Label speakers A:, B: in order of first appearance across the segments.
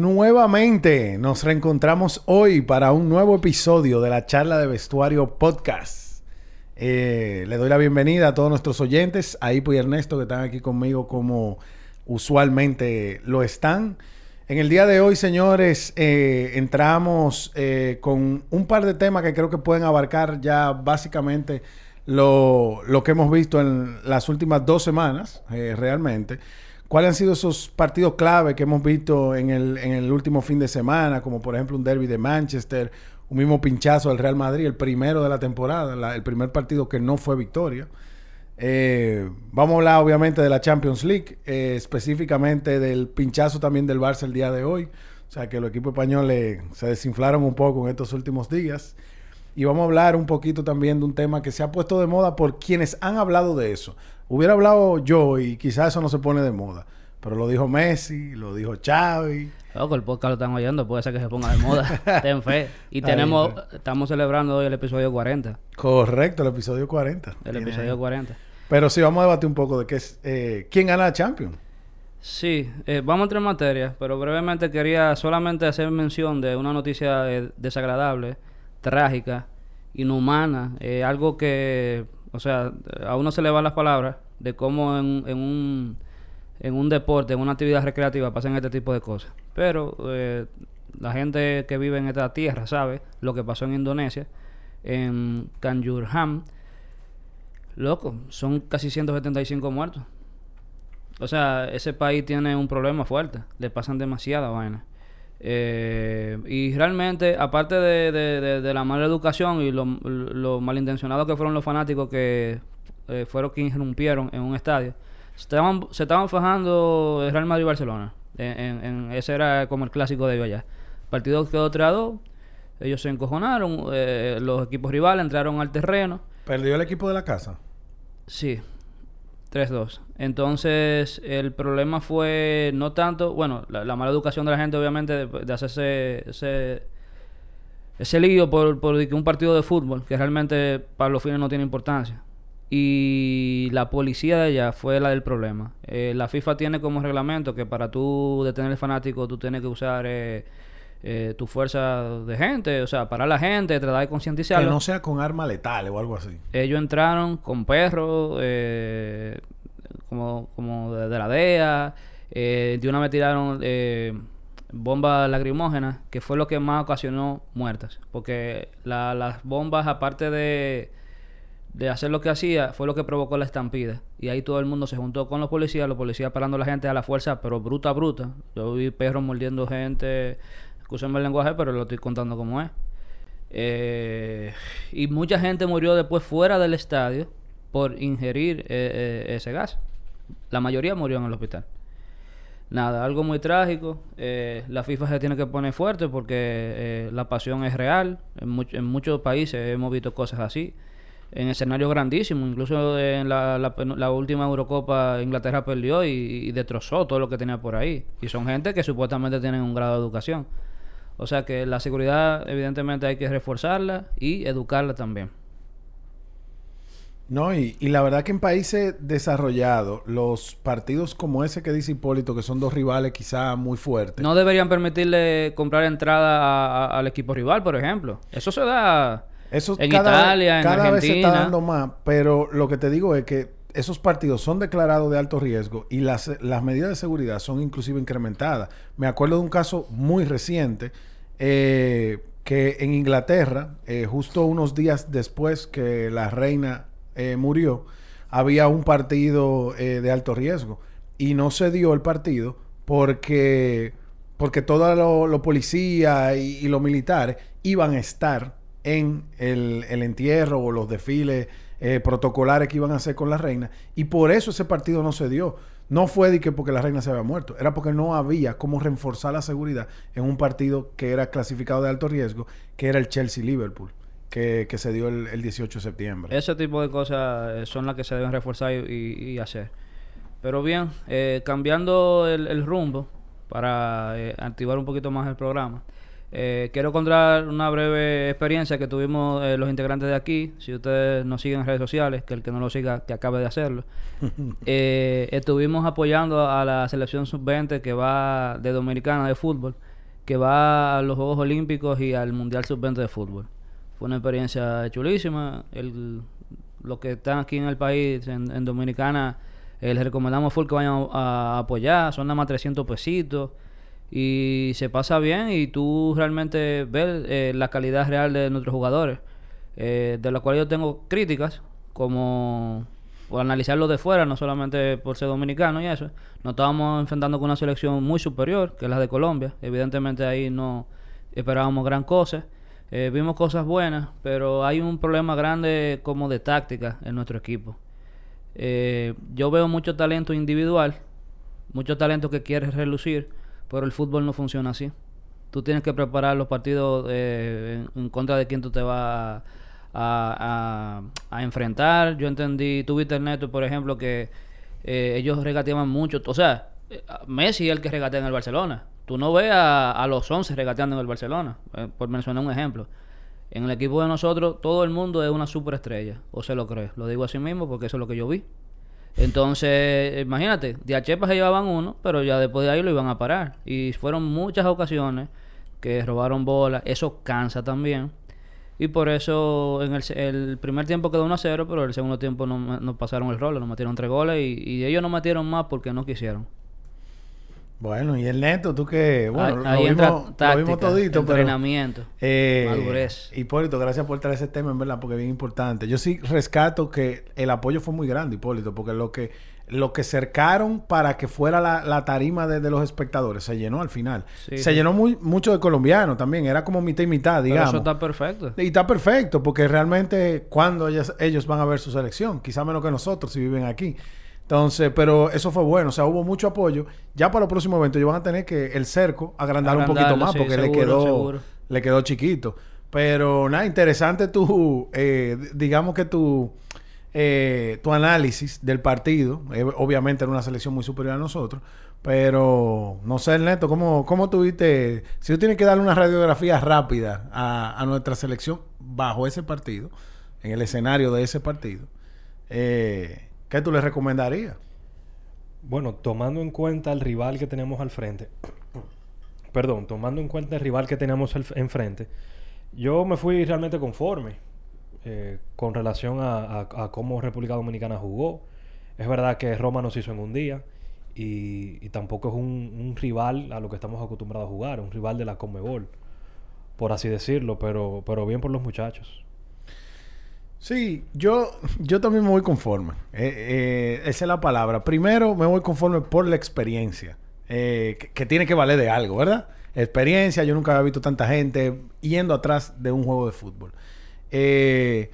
A: Nuevamente nos reencontramos hoy para un nuevo episodio de la charla de vestuario podcast. Eh, le doy la bienvenida a todos nuestros oyentes, a Ipo y Ernesto que están aquí conmigo como usualmente lo están. En el día de hoy, señores, eh, entramos eh, con un par de temas que creo que pueden abarcar ya básicamente lo, lo que hemos visto en las últimas dos semanas, realmente. ¿Cuáles han sido esos partidos clave que hemos visto en el, en el último fin de semana? Como por ejemplo un derby de Manchester, un mismo pinchazo del Real Madrid, el primero de la temporada, el primer partido que no fue victoria. Eh, vamos a hablar obviamente de la Champions League, eh, específicamente del pinchazo también del Barça el día de hoy. O sea que los equipos españoles se desinflaron un poco en estos últimos días. Y vamos a hablar un poquito también de un tema que se ha puesto de moda por quienes han hablado de eso. Hubiera hablado yo y quizás eso no se pone de moda. Pero lo dijo Messi, lo dijo Xavi.
B: Loco, el podcast lo están oyendo, puede ser que se ponga de moda. Ten fe. Y tenemos, estamos celebrando hoy el episodio 40.
A: Correcto, el episodio 40.
B: El episodio 40.
A: Pero sí, vamos a debatir un poco de qué es, eh, quién gana la Champions.
B: Sí, eh, vamos a entrar en materia, pero brevemente quería solamente hacer mención de una noticia eh, desagradable, trágica, inhumana, algo que o sea, a uno se le van las palabras de cómo en, un, en un deporte, en una actividad recreativa pasan este tipo de cosas. Pero eh, la gente que vive en esta tierra sabe lo que pasó en Indonesia, en Kanjurham. Loco, son casi 175 muertos. O sea, ese país tiene un problema fuerte. Le pasan demasiada vaina. Eh, y realmente, aparte de, la mala educación y lo, malintencionados que fueron los fanáticos que eh, fueron quienes irrumpieron en un estadio, se estaban, se estaban fajando Real Madrid y Barcelona. En, ese era como el clásico de ellos allá. El partido quedó 3 ellos se encojonaron, eh, los equipos rivales entraron al terreno.
A: ¿Perdió el equipo de la casa?
B: Sí, 3-2. Entonces, el problema fue no tanto, bueno, la, mala educación de la gente, obviamente, de, hacerse ese, ese lío por, por un partido de fútbol, que realmente para los fines no tiene importancia. Y la policía de allá fue la del problema. Eh, la FIFA tiene como reglamento que para tú detener al fanático, tú tienes que usar. Eh, eh, tu fuerza de gente, o sea, para la gente, tratar de concientizarlo.
A: Que no sea con armas letales o algo así.
B: Ellos entraron con perros, eh, como, como de, la DEA, eh, de una vez tiraron eh, bombas lacrimógenas, que fue lo que más ocasionó muertes, porque las bombas, aparte de, de hacer lo que hacía, fue lo que provocó la estampida. Y ahí todo el mundo se juntó con los policías, los policías parando a la gente a la fuerza, pero bruta, bruta. Yo vi perros mordiendo gente, Escúchame el lenguaje, pero lo estoy contando como es. Eh, y mucha gente murió después fuera del estadio por ingerir eh, eh, ese gas. La mayoría murió en el hospital. Nada, algo muy trágico. la FIFA se tiene que poner fuerte porque la pasión es real. En, muchos países hemos visto cosas así. En escenarios grandísimos. Incluso en la, última Eurocopa Inglaterra perdió y, y, destrozó todo lo que tenía por ahí. Y son gente que supuestamente tienen un grado de educación. O sea que la seguridad evidentemente hay que reforzarla y educarla también.
A: No, y, la verdad que en países desarrollados, los partidos como ese que dice Hipólito, que son dos rivales quizá muy fuertes.
B: No deberían permitirle comprar entrada al equipo rival, por ejemplo. Eso se da Eso en Italia, en Argentina. Cada vez se está
A: dando más, pero lo que te digo es que esos partidos son declarados de alto riesgo y las, las medidas de seguridad son inclusive incrementadas. Me acuerdo de un caso muy reciente eh, que en Inglaterra, eh, justo unos días después que la reina eh, murió, había un partido de alto riesgo y no se dio el partido porque, porque todos los lo policías y, los militares iban a estar en el, el entierro o los desfiles protocolares que iban a hacer con la reina y por eso ese partido no se dio. No fue de que porque la reina se había muerto, era porque no había cómo reforzar la seguridad en un partido que era clasificado de alto riesgo, que era el Chelsea-Liverpool, que, se dio el, 18 de septiembre.
B: Ese tipo de cosas eh, son las que se deben reforzar y, hacer. Pero bien, eh, cambiando el, rumbo para eh, activar un poquito más el programa, Eh, quiero contar una breve experiencia que tuvimos eh, los integrantes de aquí. Si ustedes nos siguen en redes sociales, que el que no lo siga, que acabe de hacerlo. eh, estuvimos apoyando a la selección sub-20 que va de Dominicana de fútbol, que va a los Juegos Olímpicos y al Mundial sub-20 de fútbol. Fue una experiencia chulísima. El, los que están aquí en el país, en, en Dominicana, eh, les recomendamos full que vayan a, a apoyar. Son nada más 300 pesitos y se pasa bien y tú realmente ves eh, la calidad real de nuestros jugadores, eh, de los cuales yo tengo críticas, como por analizarlo de fuera, no solamente por ser dominicano y eso. Nos estábamos enfrentando con una selección muy superior, que es la de Colombia. Evidentemente ahí no esperábamos gran cosa. Eh, vimos cosas buenas, pero hay un problema grande como de táctica en nuestro equipo. Eh, yo veo mucho talento individual, mucho talento que quiere relucir, pero el fútbol no funciona así. Tú tienes que preparar los partidos eh, en, contra de quien tú te vas a, enfrentar. Yo entendí, tuviste neto, por ejemplo, que eh, ellos regateaban mucho. O sea, eh, Messi es el que regatea en el Barcelona. Tú no ves a, los 11 regateando en el Barcelona, por mencionar un ejemplo. En el equipo de nosotros, todo el mundo es una superestrella, o se lo cree. Lo digo así mismo porque eso es lo que yo vi. Entonces, imagínate, de a Chepa se llevaban uno, pero ya después de ahí lo iban a parar. Y fueron muchas ocasiones que robaron bola. Eso cansa también. Y por eso en el, el primer tiempo quedó 1 a 0, pero el segundo tiempo no, no pasaron el rol, nos metieron tres goles y, y ellos no metieron más porque no quisieron.
A: Bueno, y el neto, tú que, bueno,
B: ahí
A: lo,
B: entra
A: vimos, lo vimos todito, pero...
B: entrenamiento,
A: Eh,
B: madurez.
A: Hipólito, gracias por traer ese tema, en verdad, porque es bien importante. Yo sí rescato que el apoyo fue muy grande, Hipólito, porque lo que lo que cercaron para que fuera la, la tarima de, de los espectadores se llenó al final.
B: Sí,
A: se
B: sí.
A: llenó muy, mucho de colombianos también, era como mitad y mitad,
B: Pero
A: digamos.
B: eso está perfecto.
A: Y está perfecto, porque realmente cuando ellos, ellos van a ver su selección, quizá menos que nosotros si viven aquí. Entonces, pero eso fue bueno, o sea, hubo mucho apoyo. Ya para los próximos eventos ellos van a tener que el cerco agrandar un poquito más
B: sí,
A: porque le quedó
B: seguro.
A: le quedó chiquito. Pero nada, interesante tu, eh, digamos que tu, eh, tu análisis del partido. Eh, obviamente era una selección muy superior a nosotros. Pero no sé, Ernesto, ¿cómo, cómo tuviste? Si tú tienes que darle una radiografía rápida a, a nuestra selección bajo ese partido, en el escenario de ese partido, eh, ¿qué tú le recomendarías?
C: Bueno, tomando en cuenta el rival que tenemos al frente, perdón, tomando en cuenta el rival que tenemos enfrente, yo me fui realmente conforme eh, con relación a, cómo República Dominicana jugó. Es verdad que Roma nos hizo en un día y, y tampoco es un, un rival a lo que estamos acostumbrados a jugar, un rival de la Conmebol, por así decirlo, pero, pero bien por los muchachos.
A: Sí, yo, yo también me voy conforme. Eh, eh, esa es la palabra. Primero me voy conforme por la experiencia. eh, que, tiene que valer de algo, ¿verdad? Experiencia, yo nunca había visto tanta gente yendo atrás de un juego de fútbol. Eh,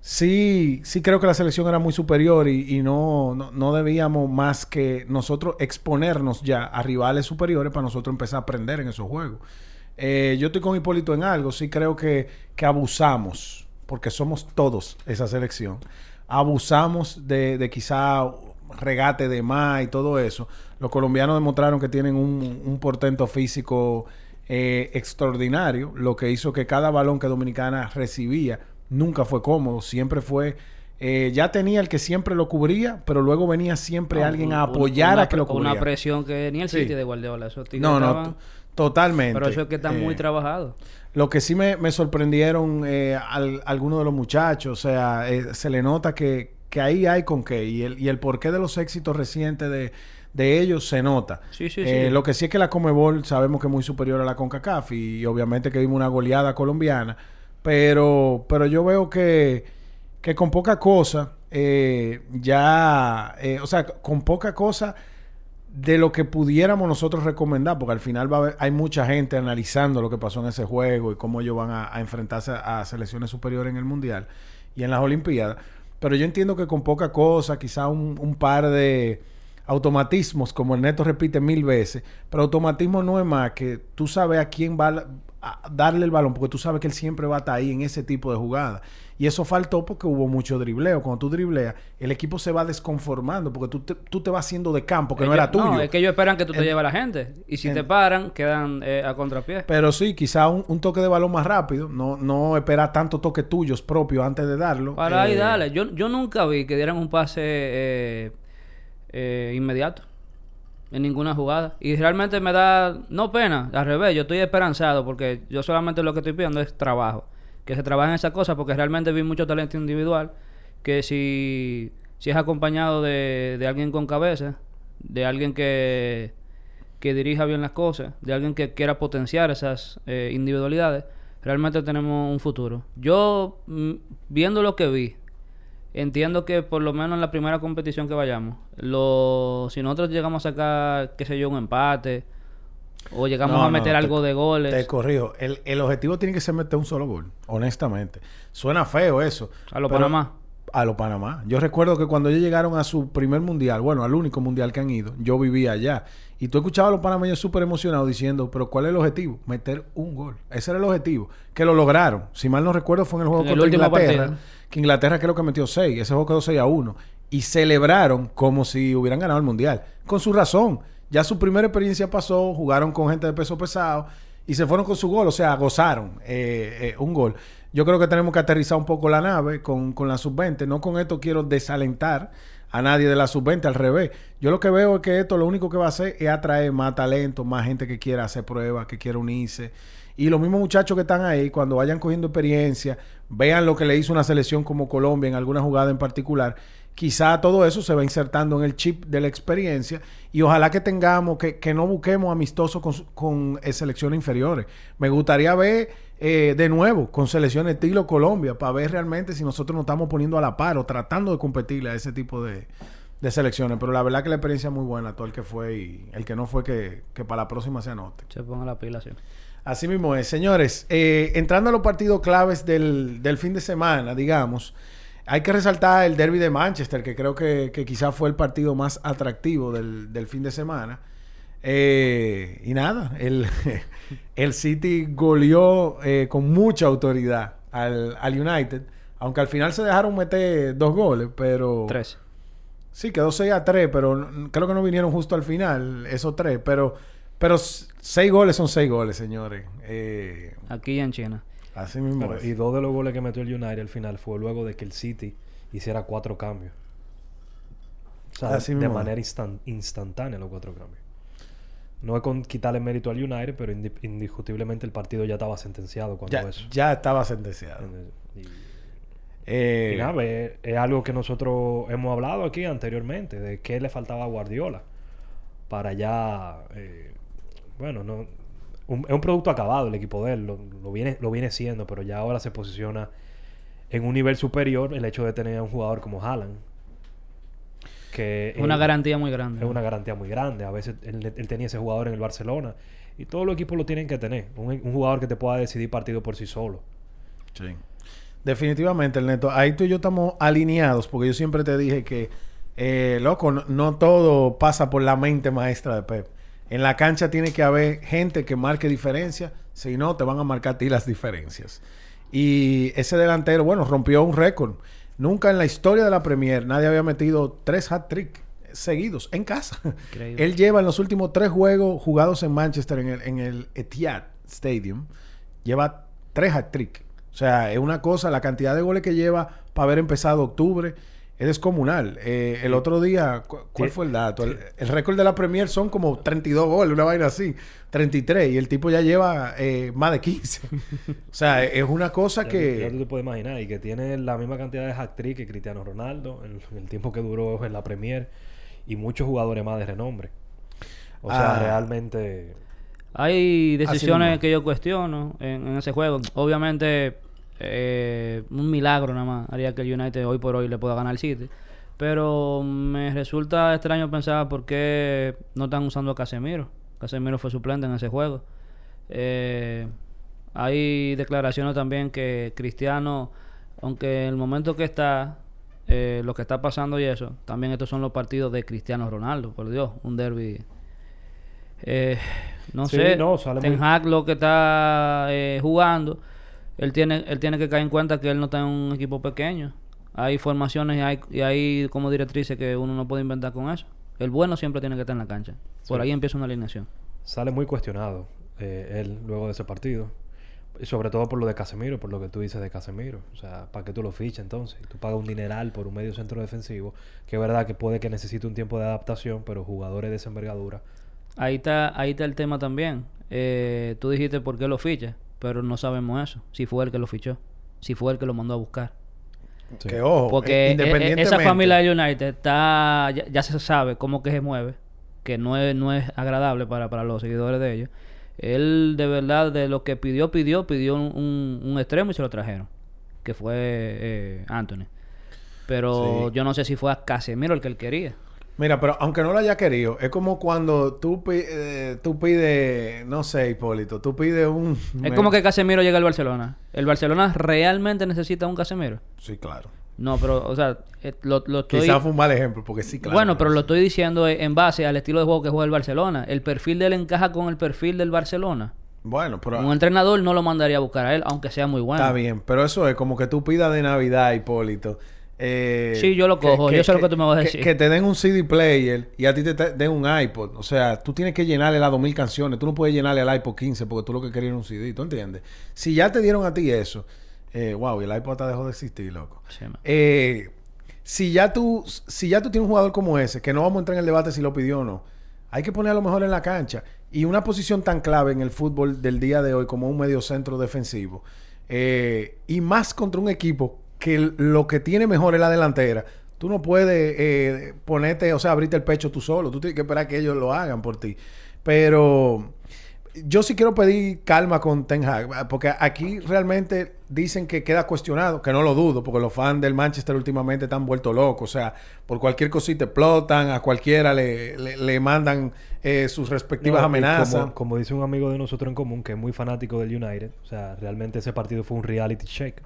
A: sí, sí creo que la selección era muy superior y, y no, no, no debíamos más que nosotros exponernos ya a rivales superiores para nosotros empezar a aprender en esos juegos. Yo estoy con Hipólito en algo, sí creo que, que abusamos, porque somos todos esa selección. Abusamos de, de quizá regate de más y todo eso. Los colombianos demostraron que tienen un, un portento físico eh, extraordinario, lo que hizo que cada balón que Dominicana recibía nunca fue cómodo, siempre fue... eh, ya tenía el que siempre lo cubría, pero luego venía siempre alguien a apoyar
B: una
A: a que lo
B: pre- Una
A: cubría.
B: presión que ni el
A: Sí.
B: City de Guardiola. Tigres
A: No, no,
B: estaban-
A: totalmente.
B: Pero eso es que están muy
A: Eh,
B: trabajados.
A: lo que sí me, me sorprendieron eh, al- algunos de los muchachos, o sea, eh, se le nota que, que ahí hay con qué y el, y el porqué de los éxitos recientes de, de ellos se nota.
B: Sí, sí, sí.
A: Lo que sí es que la Comebol sabemos que es muy superior a la CONCACAF y, obviamente que vimos una goleada colombiana, pero, pero yo veo que, que con poca cosa, eh, ya, eh, o sea, con poca cosa de lo que pudiéramos nosotros recomendar, porque al final va hay mucha gente analizando lo que pasó en ese juego y cómo ellos van a, enfrentarse a, selecciones superiores en el Mundial y en las Olimpiadas. Pero yo entiendo que con poca cosa, quizá un, un par de automatismos, como el Neto repite mil veces, pero automatismo no es más que tú sabes a quién va, darle el balón, porque tú sabes que él siempre va a estar ahí en ese tipo de jugada. Y eso faltó porque hubo mucho dribleo. Cuando tú dribleas, el equipo se va desconformando porque tú te, tú te vas haciendo de campo que no era tuyo.
B: No, es que ellos esperan que tú te lleves a la gente. Y si
A: en-
B: te paran, quedan eh, a contrapié.
A: Pero sí, quizá un, un toque de balón más rápido. No, no esperar tanto toques tuyos propios antes de darlo.
B: Para ahí,
A: Eh,
B: dale. Yo, yo nunca vi que dieran un pase eh, eh, inmediato en ninguna jugada. Y realmente me da, no pena, al revés, yo estoy esperanzado porque yo solamente lo que estoy pidiendo es trabajo. Que se trabaje en esa cosa porque realmente vi mucho talento individual que si, si es acompañado de, de alguien con cabeza, de alguien que, que dirija bien las cosas, de alguien que quiera potenciar esas eh, individualidades, realmente tenemos un futuro. Yo, mm, viendo lo que vi, entiendo que por lo menos en la primera competición que vayamos, lo, si nosotros llegamos a sacar, qué sé yo, un empate, o llegamos
A: No,
B: a
A: no,
B: meter
A: te-
B: algo de goles,
A: Te corrijo. El, el objetivo tiene que ser meter un solo gol, honestamente. Suena feo eso.
B: a lo
A: pero-
B: Panamá.
A: A lo Panamá. Yo recuerdo que cuando ellos llegaron a su primer mundial, bueno, al único mundial que han ido, yo vivía allá. Y tú escuchabas a los panameños súper emocionados diciendo, pero ¿cuál es el objetivo? Meter un gol. Ese era el objetivo. Que lo lograron. Si mal no recuerdo, fue en el juego
B: En
A: contra Inglaterra.
B: partido.
A: Que Inglaterra creo que metió 6. Ese juego quedó 6 a 1. Y celebraron como si hubieran ganado el mundial. Con su razón. Ya su primera experiencia pasó, jugaron con gente de peso pesado y se fueron con su gol. O sea, gozaron eh, eh, un gol. Yo creo que tenemos que aterrizar un poco la nave con, con la sub-20. No con esto quiero desalentar a nadie de la sub-20, al revés. Yo lo que veo es que esto lo único que va a hacer es atraer más talento, más gente que quiera hacer pruebas, que quiera unirse. Y los mismos muchachos que están ahí, cuando vayan cogiendo experiencia, vean lo que le hizo una selección como Colombia en alguna jugada en particular, quizá todo eso se va insertando en el chip de la experiencia y ojalá que tengamos, que, que no busquemos amistosos con, con selecciones inferiores. Me gustaría ver eh, de nuevo con selecciones estilo Colombia para ver realmente si nosotros nos estamos poniendo a la par o tratando de competirle a ese tipo de, de selecciones. Pero la verdad que la experiencia es muy buena, todo el que fue y el que no fue que, que para la próxima se anote.
B: Se ponga la pila, sí.
A: Así mismo es. Señores, eh, entrando a los partidos claves del, del fin de semana, digamos, hay que resaltar el derby de Manchester, que creo que, que quizás fue el partido más atractivo del, del fin de semana. Eh, y nada, el, el City goleó eh, con mucha autoridad al, al United, aunque al final se dejaron meter dos goles, pero...
B: Tres.
A: Sí, quedó 6 a 3, pero creo que no vinieron justo al final, esos tres. Pero, pero 6 goles son 6 goles, señores. Eh,
B: Aquí en China.
A: así mismo
C: y dos de los goles que metió el United al final fue luego de que el City hiciera cuatro cambios. O sea,
A: Así
C: de
A: mismo.
C: manera instan- instantánea los cuatro cambios. No es con quitarle mérito al United, pero indi- indiscutiblemente el partido ya estaba sentenciado cuando
A: Ya,
C: eso.
A: ya estaba sentenciado.
C: Y,
A: Eh,
C: y nada, es, es algo que nosotros hemos hablado aquí anteriormente, de qué le faltaba a Guardiola para ya, eh, bueno, no un- es un producto acabado el equipo de él, lo, lo viene, lo viene siendo, pero ya ahora se posiciona en un nivel superior el hecho de tener a un jugador como Haaland. Que
B: Es una garantía muy grande.
C: es una garantía muy grande. A veces él, él tenía ese jugador en el Barcelona y todos los equipos lo tienen que tener. Un, un jugador que te pueda decidir partido por sí solo.
A: Sí. Definitivamente, el neto. Ahí tú y yo estamos alineados, porque yo siempre te dije que, eh, loco, no, no todo pasa por la mente maestra de Pep. En la cancha tiene que haber gente que marque diferencia, si no, te van a marcar a ti las diferencias. Y ese delantero, bueno, rompió un récord. Nunca en la historia de la Premier nadie había metido tres hat-trick seguidos en casa.
B: Increíble.
A: Él lleva en los últimos tres juegos jugados en Manchester, en el, en el Etihad Stadium, lleva tres hat-trick. O sea, es una cosa, la cantidad de goles que lleva para haber empezado octubre es descomunal. Eh, el otro día, cu- ¿cuál
C: Sí.
A: fue el dato? El, el récord de la Premier son como 32 goles, una vaina así, 33, y el tipo ya lleva eh, más de 15. o sea, es una cosa
C: Ya, tú- ya tú
A: que...
C: te puedes imaginar. Y que tiene la misma cantidad de hat-trick que Cristiano Ronaldo en, en el tiempo que duró en la Premier. Y muchos jugadores más de renombre. O sea,
A: Ah.
C: realmente...
B: Hay decisiones que yo cuestiono en, en ese juego. Obviamente, eh, un milagro nada más haría que el United hoy por hoy le pueda ganar al City. Pero me resulta extraño pensar por qué no están usando a Casemiro. Casemiro fue suplente en ese juego. Eh, hay declaraciones también que Cristiano, aunque en el momento que está, eh, lo que está pasando y eso, también estos son los partidos de Cristiano Ronaldo, por Dios, un derby. Eh, No
C: Sí,
B: sé,
C: no,
B: Ten
C: muy-
B: Hag lo que está eh, jugando, él tiene, él tiene que caer en cuenta que él no está en un equipo pequeño. Hay formaciones y hay, y hay como directrices que uno no puede inventar con eso. El bueno siempre tiene que estar en la cancha. Por
C: Sí.
B: ahí empieza una alineación.
C: Sale muy cuestionado eh, él luego de ese partido. Y sobre todo por lo de Casemiro, por lo que tú dices de Casemiro. O sea, ¿para qué tú lo fichas entonces? Tú pagas un dineral por un medio centro defensivo, que es verdad que puede que necesite un tiempo de adaptación, pero jugadores de esa envergadura.
B: Ahí está, ahí está el tema también. Eh, tú dijiste por qué lo fichas, pero no sabemos eso. Si fue el que lo fichó, si fue el que lo mandó a buscar.
C: Sí.
A: Que ojo,
B: Porque
A: eh,
B: e- e-
A: independientemente...
B: esa familia de United está ya, ya se sabe cómo que se mueve, que no es, no es agradable para, para los seguidores de ellos. Él de verdad de lo que pidió, pidió, pidió un, un- un extremo y se lo trajeron, que fue eh, Anthony. Pero
A: Sí.
B: yo no sé si fue a Casemiro el que él quería.
A: Mira, pero aunque no lo haya querido, es como cuando tú, eh, tú pides, no sé, Hipólito, tú pides un...
B: Es como que Casemiro llega al Barcelona. ¿El Barcelona realmente necesita un Casemiro?
A: Sí, claro.
B: No, pero, o sea, eh, lo, lo estoy...
A: Quizás fue un mal ejemplo, porque sí, claro.
B: Bueno, pero lo estoy diciendo en base al estilo de juego que juega el Barcelona. El perfil de él encaja con el perfil del Barcelona.
A: Bueno, pero...
B: Un entrenador no lo mandaría a buscar a él, aunque sea muy bueno.
A: Está bien, pero eso es como que tú pidas de Navidad, Hipólito. Eh,
B: Sí, yo lo cojo, yo sé lo que tú me vas a
A: que-
B: decir.
A: Que te den un CD player y a ti te, te den un iPod. O sea, tú tienes que llenarle las 2000 canciones. Tú no puedes llenarle el iPod 15 porque tú lo que querías era un CD. ¿Tú entiendes? Si ya te dieron a ti eso, eh, wow, y el iPod hasta dejó de existir, loco.
B: Sí.
A: Eh, si ya tú si ya tú tienes un jugador como ese, que no vamos a entrar en el debate si lo pidió o no, hay que poner a lo mejor en la cancha. Y una posición tan clave en el fútbol del día de hoy como un medio centro defensivo, eh, y más contra un equipo que lo que tiene mejor es la delantera, tú no puedes eh, ponerte, o sea, abrirte el pecho tú solo, tú tienes que esperar que ellos lo hagan por ti. Pero yo sí quiero pedir calma con Ten Hag, porque aquí realmente dicen que queda cuestionado, que no lo dudo, porque los fans del Manchester últimamente están vueltos locos, o sea, por cualquier cosita explotan, a cualquiera le, le- le mandan eh, sus respectivas
C: No,
A: amenazas.
C: Como, como dice un amigo de nosotros en común, que es muy fanático del United, o sea, realmente ese partido fue un reality check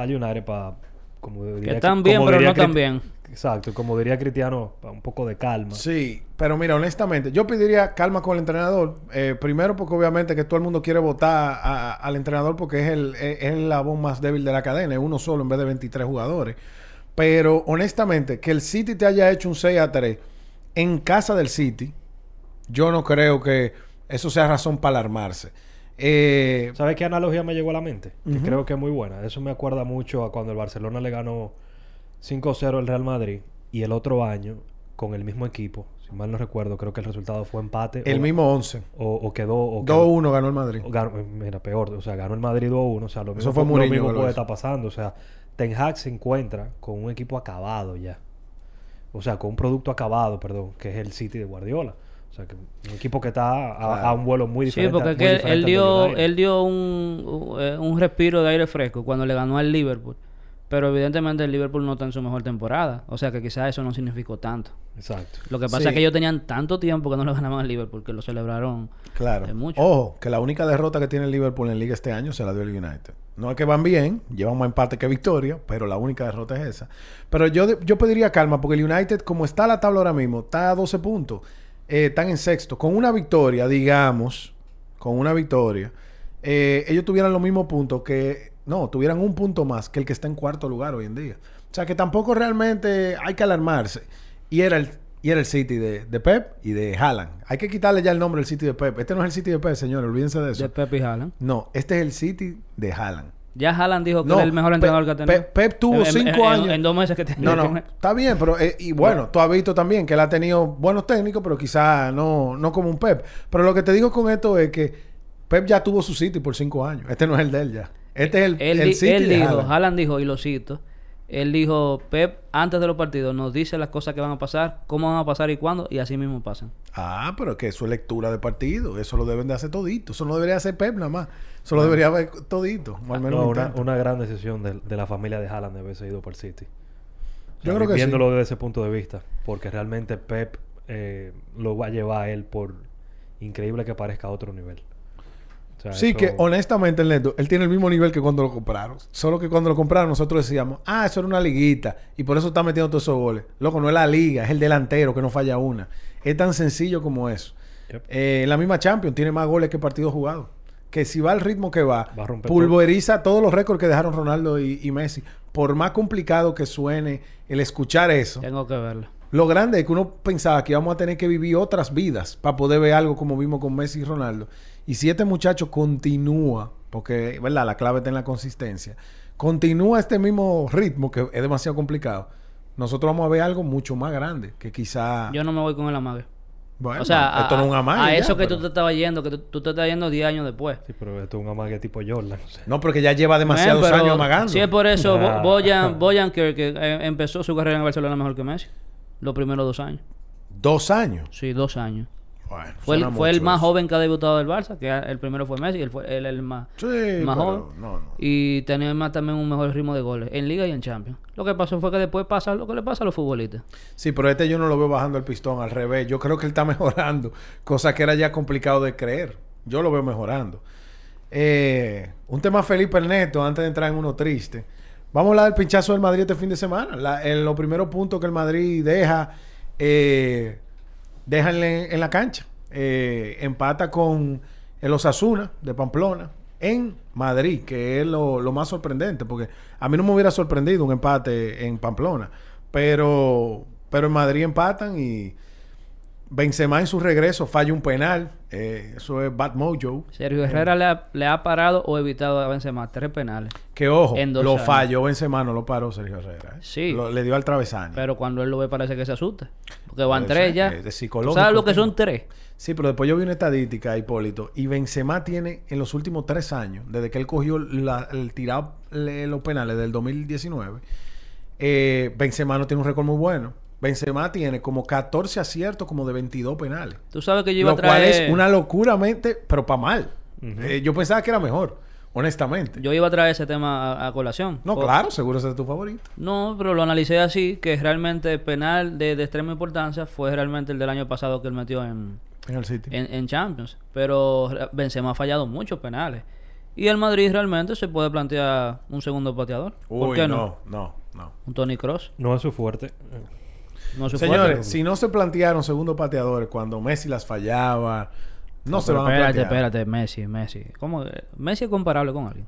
C: United, para como diría
B: Que están
C: como
B: bien, pero
C: diría
B: no tan
C: Crit-
B: bien.
C: Exacto, como diría Cristiano, un poco de calma.
A: Sí, pero mira, honestamente, yo pediría calma con el entrenador. Eh, primero, porque obviamente que todo el mundo quiere votar a- al entrenador porque es el, es, es el labón más débil de la cadena, es uno solo en vez de 23 jugadores. Pero honestamente, que el City te haya hecho un 6 a 3 en casa del City, yo no creo que eso sea razón para alarmarse. Eh,
C: ¿Sabes qué analogía me llegó a la mente? Que creo que es muy buena. Eso me acuerda mucho a cuando el Barcelona le ganó 5-0 al Real Madrid y el otro año con el mismo equipo. Si mal no recuerdo, creo que el resultado fue empate.
A: el
C: o,
A: mismo 11.
C: O, o quedó... O quedó
A: 2-1 ganó el Madrid.
C: o ganó- mira, peor. O sea, ganó el Madrid 2-1. O sea, lo
A: Eso
C: mismo,
A: fue
C: lo mismo puede estar pasando. O sea, Ten Hag se encuentra con un equipo acabado ya. O sea, con un producto acabado, perdón, que es el City de Guardiola. O sea, que un equipo que está a,
A: Claro.
C: a un vuelo muy
B: Sí,
C: diferente.
B: porque
C: muy
B: es que él, él dio, él dio un, un, eh, un respiro de aire fresco cuando le ganó al Liverpool. Pero evidentemente el Liverpool no está en su mejor temporada. O sea que quizás eso no significó tanto.
C: Exacto.
B: Lo que pasa
A: Sí.
B: es que ellos tenían tanto tiempo que no le ganaban al Liverpool que lo celebraron
A: Claro.
B: eh, mucho.
A: Ojo, que la única derrota que tiene el Liverpool en Liga este año se la dio el United. No es que van bien, llevan más empate que victoria, pero la única derrota es esa. Pero yo, yo pediría calma, porque el United, como está la tabla ahora mismo, está a 12 puntos. Eh, están en sexto. Con una victoria, digamos, con una victoria, eh, ellos tuvieran los mismos puntos que... No, tuvieran un punto más que el que está en cuarto lugar hoy en día. O sea que tampoco realmente hay que alarmarse. Y era el, y era el City de, de Pep y de Haaland. Hay que quitarle ya el nombre del City de Pep. Este no es el City de Pep, señores. Olvídense de eso.
B: de Pep y Haaland.
A: No, este es el City de Haaland.
B: Ya Haaland dijo que
A: No,
B: era el mejor entrenador que ha tenido.
A: Pe- Pep tuvo
B: En-
A: cinco
B: en-
A: años.
B: En, dos meses que tiene.
A: No, no, está bien, pero eh, y bueno, tú has visto también que él ha tenido buenos técnicos, pero quizá no, no como un Pep. Pero lo que te digo con esto es que Pep ya tuvo su City por cinco años. Este no es el de él ya. Este es el,
B: Él,
A: el City
B: él
A: de
B: dijo,
A: Haaland.
B: Haaland dijo, y lo cito, él dijo, Pep, antes de los partidos nos dice las cosas que van a pasar, cómo van a pasar y cuándo, y así mismo pasan.
A: Ah, pero que eso es lectura de partido. Eso lo deben de hacer todito. Eso no debería hacer Pep nada más. Eso lo debería hacer todito. O al menos
C: No,
A: un
C: una, una gran decisión de, de la familia de Haaland de haberse ido por City. O sea,
A: Yo creo que sí.
C: Viéndolo desde ese punto de vista. Porque realmente Pep eh, lo va a llevar a él por increíble que parezca a otro nivel. O sea,
A: Sí,
C: eso-
A: que honestamente, el Neto, él tiene el mismo nivel que cuando lo compraron. Solo que cuando lo compraron nosotros decíamos, ah, eso era una liguita. Y por eso está metiendo todos esos goles. Loco, no es la liga, es el delantero que no falla una. Es tan sencillo como eso.
C: Yep.
A: Eh, en la misma Champions tiene más goles que partidos jugados. Que si va al ritmo que va, pulveriza todos los récords que dejaron Ronaldo y, y Messi. Por más complicado que suene el escuchar eso,
B: Tengo que verlo.
A: lo grande es que uno pensaba que íbamos a tener que vivir otras vidas para poder ver algo como vimos con Messi y Ronaldo. Y si este muchacho continúa, porque, ¿verdad? La clave está en la consistencia. Continúa este mismo ritmo, que es demasiado complicado. Nosotros vamos a ver algo mucho más grande, que quizá...
B: Yo no me voy con el amague.
A: Bueno,
B: o sea,
A: esto
B: a,
A: no es un amague
B: a
A: ya,
B: eso que
A: pero-
B: tú te estabas yendo, que tú, tú te estás yendo 10 años después.
C: Sí, pero esto es un amague tipo Jordan. o sea.
A: No, porque ya lleva demasiados años amagando.
B: Si es por eso, Bo-
C: Ah.
B: Boyan, Boyan que, que, eh, empezó su carrera en Barcelona mejor que Messi. Los primeros dos años.
A: Dos años.
B: Sí, dos años.
A: Bueno,
B: Fue el, fue el más
A: eso.
B: joven que ha debutado del Barça, que el primero fue Messi, él fue él el más,
A: Sí,
B: más joven.
A: no, no.
B: Y tenía más también un mejor ritmo de goles en Liga y en Champions. Lo que pasó fue que después pasa lo que le pasa a los futbolistas.
A: Sí, pero este yo no lo veo bajando el pistón, al revés. Yo creo que él está mejorando, cosa que era ya complicado de creer. Yo lo veo mejorando. Eh, un tema Felipe Ernesto, antes de entrar en uno triste. Vamos a hablar del pinchazo del Madrid este fin de semana. La- en los primeros puntos que el Madrid deja, eh, la- en la cancha. Eh, empata con el Osasuna de Pamplona en Madrid, que es lo, lo más sorprendente, porque a mí no me hubiera sorprendido un empate en Pamplona, pero, pero en Madrid empatan y Benzema en su regreso falla un penal, eh, eso es bad mojo,
B: Sergio Herrera le ha, le ha parado o evitado a Benzema tres penales.
A: que ojo, lo
B: años.
A: falló Benzema, no lo paró Sergio Herrera, eh.
B: Sí.
A: Lo- le dio al travesaño.
B: Pero cuando él lo ve parece que se asusta. Porque van
A: Puede
B: tres
A: ser,
B: ya.
A: de
B: ¿Tú
A: psicológico,
B: ¿Sabes lo que son tres?
A: Sí, pero después yo vi una estadística, Hipólito, y Benzema tiene en los últimos tres años, desde que él cogió la- el tirado los penales del 2019, eh, Benzema no tiene un récord muy bueno. Benzema tiene como 14 aciertos, como de 22 penales.
B: Tú sabes que yo iba
A: Lo
B: a traer...
A: cual es una locuramente, pero para mal. Eh, yo pensaba que era mejor, honestamente.
B: Yo iba a traer ese tema a, a colación.
A: no,
B: Por-
A: claro, seguro ese es tu favorito.
B: No, pero lo analicé así, que realmente penal de, de extrema importancia fue realmente el del año pasado que él metió en,
A: En el City.
B: en, en Champions. Pero Benzema ha fallado muchos penales. Y el Madrid realmente se puede plantear un segundo pateador. ¿Por
A: Uy,
B: qué no?
A: no, no, no.
B: Un Tony Cross.
C: No es su fuerte.
B: No se
A: Señores, si no se plantearon segundos pateadores cuando Messi las fallaba, no, se van a
B: espérate,
A: plantear.
B: espérate, Messi, Messi. ¿Cómo? Messi es comparable con alguien.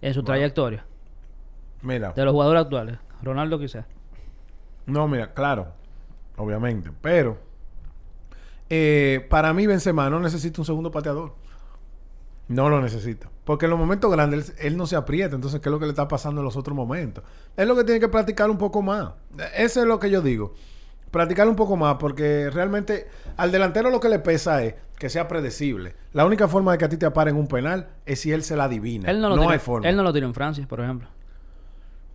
B: En su trayectoria.
A: Mira,
B: De los jugadores actuales. Ronaldo quizás.
A: no, mira, claro, obviamente, pero eh, para mí Benzema no necesita un segundo pateador. No lo necesita. Porque en los momentos grandes él, él no se aprieta. Entonces, ¿qué es lo que le está pasando en los otros momentos? Es lo que tiene que practicar un poco más. Eso es lo que yo digo. Practicar un poco más. Porque realmente al delantero lo que le pesa es que sea predecible. La única forma de que a ti te aparen un penal es si él se la adivina.
B: Él no,
A: no
B: lo tiró,
A: hay forma.
B: Él no lo tiró en Francia, por ejemplo.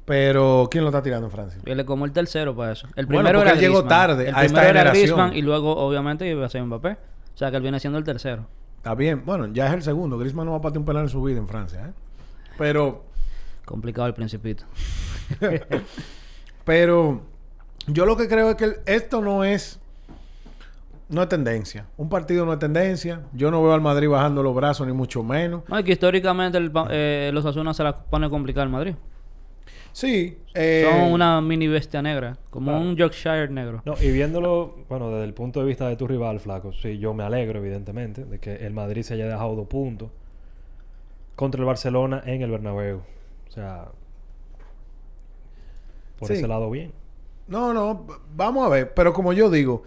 A: Pero, ¿quién lo está tirando en Francia?
B: Él le como el tercero para eso. El
A: Bueno,
B: primero era
A: él llegó tarde
B: El
A: a esta
B: primero era
A: generación.
B: Griezmann y luego, obviamente, iba a ser Mbappé. O sea, que él viene siendo el tercero.
A: Está bien. Bueno, ya es el segundo. Griezmann no va a patear un penal en su vida en Francia. ¿eh? Pero...
B: Complicado el principito.
A: Pero yo lo que creo es que el- esto no es no es tendencia. Un partido no es tendencia. Yo no veo al Madrid bajando los brazos ni mucho menos.
B: No, y que históricamente el, eh, los Asuna se la pone complicada al Madrid.
A: Sí, eh,
B: Son una mini bestia negra. Como
C: Claro.
B: un Yorkshire negro.
C: No, y viéndolo, bueno, desde el punto de vista de tu rival, Flaco, sí, yo me alegro, evidentemente, de que el Madrid se haya dejado dos puntos contra el Barcelona en el Bernabéu. O sea, por
A: Sí.
C: ese lado bien.
A: No, no, vamos a ver. Pero como yo digo,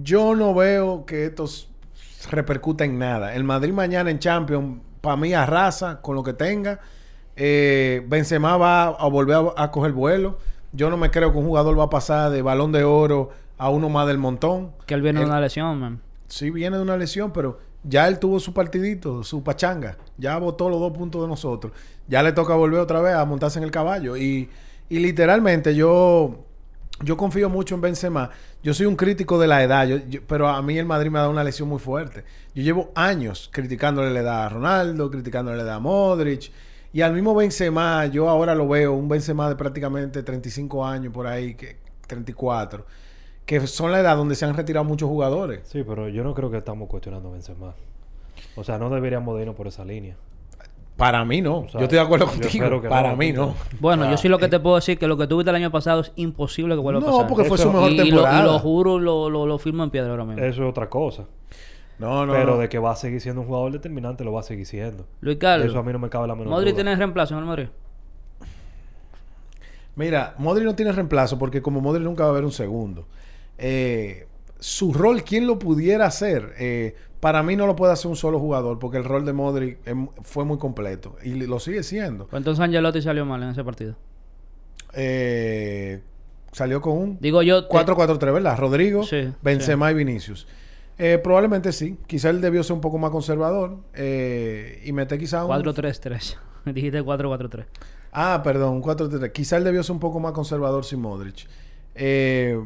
A: yo no veo que esto s- repercuta en nada. El Madrid mañana en Champions, para mí arrasa con lo que tenga. Eh, Benzema va a volver a, a coger vuelo. Yo no me creo que un jugador va a pasar de balón de oro a uno más del montón.
B: Que él viene de
A: Él-
B: una lesión, man.
A: Sí, viene de una lesión, pero ya él tuvo su partidito, su pachanga. Ya botó los dos puntos de nosotros. Ya le toca volver otra vez a montarse en el caballo. Y, y literalmente yo, yo confío mucho en Benzema. Yo soy un crítico de la edad, yo- yo- pero a mí el Madrid me ha dado una lesión muy fuerte. Yo llevo años criticándole la edad a Ronaldo, criticándole la edad a Modric. Y al mismo Benzema, yo ahora lo veo, un Benzema de prácticamente 35 años por ahí, que 34, que son la edad donde se han retirado muchos jugadores.
C: Sí, pero yo no creo que estamos cuestionando a Benzema. O sea, no deberíamos de irnos por esa línea.
A: Para mí no.
C: O sea,
A: yo estoy de acuerdo contigo. Para
C: no,
A: mí no.
B: Bueno,
C: Ah,
B: yo sí lo que
A: eh.
B: te puedo decir que lo que tuviste el año pasado es imposible que vuelva a
A: No,
B: pasar.
A: porque fue
C: Eso-
A: su mejor
B: y, y lo,
A: temporada.
B: y lo juro, lo, lo, lo firmo en piedra ahora mismo.
C: Eso es otra cosa.
A: No, no.
C: Pero
A: no.
C: de que va a seguir siendo un jugador determinante, lo va a seguir siendo.
B: Luis Carlos,
C: Eso a mí no me cabe la menor
B: Modric
C: duda.
B: tiene reemplazo en el Madrid.
A: Mira, Modric no tiene reemplazo porque como Modric nunca va a haber un segundo. Eh, su rol, ¿quién lo pudiera hacer? Eh, para mí no lo puede hacer un solo jugador porque el rol de Modric em, fue muy completo y lo sigue siendo.
B: Pues entonces Angelotti salió mal en ese partido.
A: Eh, salió con un
B: Digo yo... te-
A: 4-4-3, ¿verdad? Rodrigo,
B: Sí,
A: Benzema y Vinicius. Eh, probablemente sí. Quizá él debió ser un poco más conservador eh, y meter quizá un...
B: 4-3-3. Dijiste 4-4-3.
A: Ah, perdón, 4-3. Quizá él debió ser un poco más conservador sin Modric. Eh,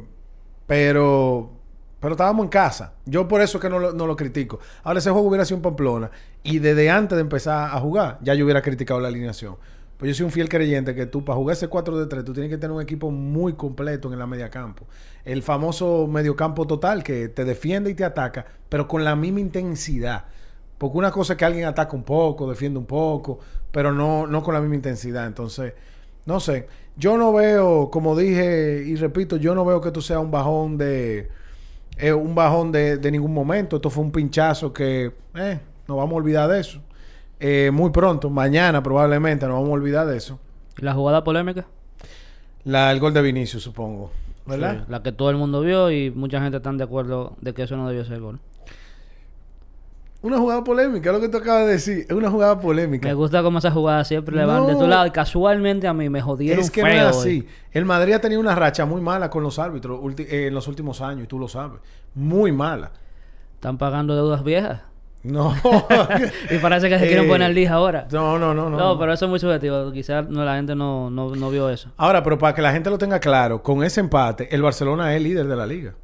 A: pero, pero estábamos en casa. Yo por eso es que no lo, no lo critico. Ahora ese juego hubiera sido en Pamplona y desde antes de empezar a jugar ya yo hubiera criticado la alineación. Pues yo soy un fiel creyente que tú para jugar ese 4 de 3 tú tienes que tener un equipo muy completo en la media campo. El famoso mediocampo total que te defiende y te ataca, pero con la misma intensidad. Porque una cosa es que alguien ataca un poco, defiende un poco, pero no, no con la misma intensidad. Entonces, no sé. Yo no veo, como dije y repito, yo no veo que esto sea un bajón de... eh, un bajón de, de ningún momento. Esto fue un pinchazo que... Eh, nos vamos a olvidar de eso. Eh, muy pronto, mañana probablemente nos vamos a olvidar de eso.
B: ¿Y la jugada polémica?
A: La, el gol de Vinicius, supongo. ¿Verdad?
B: Sí, la que todo el mundo vio y mucha gente está de acuerdo de que eso no debió ser gol.
A: Una jugada polémica, es lo que tú acabas de decir. Es una jugada polémica.
B: Me gusta cómo esa jugada siempre le van de
A: No.
B: tu lado y casualmente a mí me jodieron
A: Es que
B: feo.
A: no es
B: hoy.
A: así. El Madrid ha tenido una racha muy mala con los árbitros eh, en los últimos años, y tú lo sabes. Muy mala.
B: Están pagando deudas viejas.
A: No.
B: Y parece que se quieren
A: Eh,
B: poner día ahora.
A: No, no, no, no.
B: No, pero eso es muy subjetivo. Quizás no, la gente no, no, no vio eso.
A: Ahora, pero para que la gente lo tenga claro, con ese empate, el Barcelona es líder de la liga.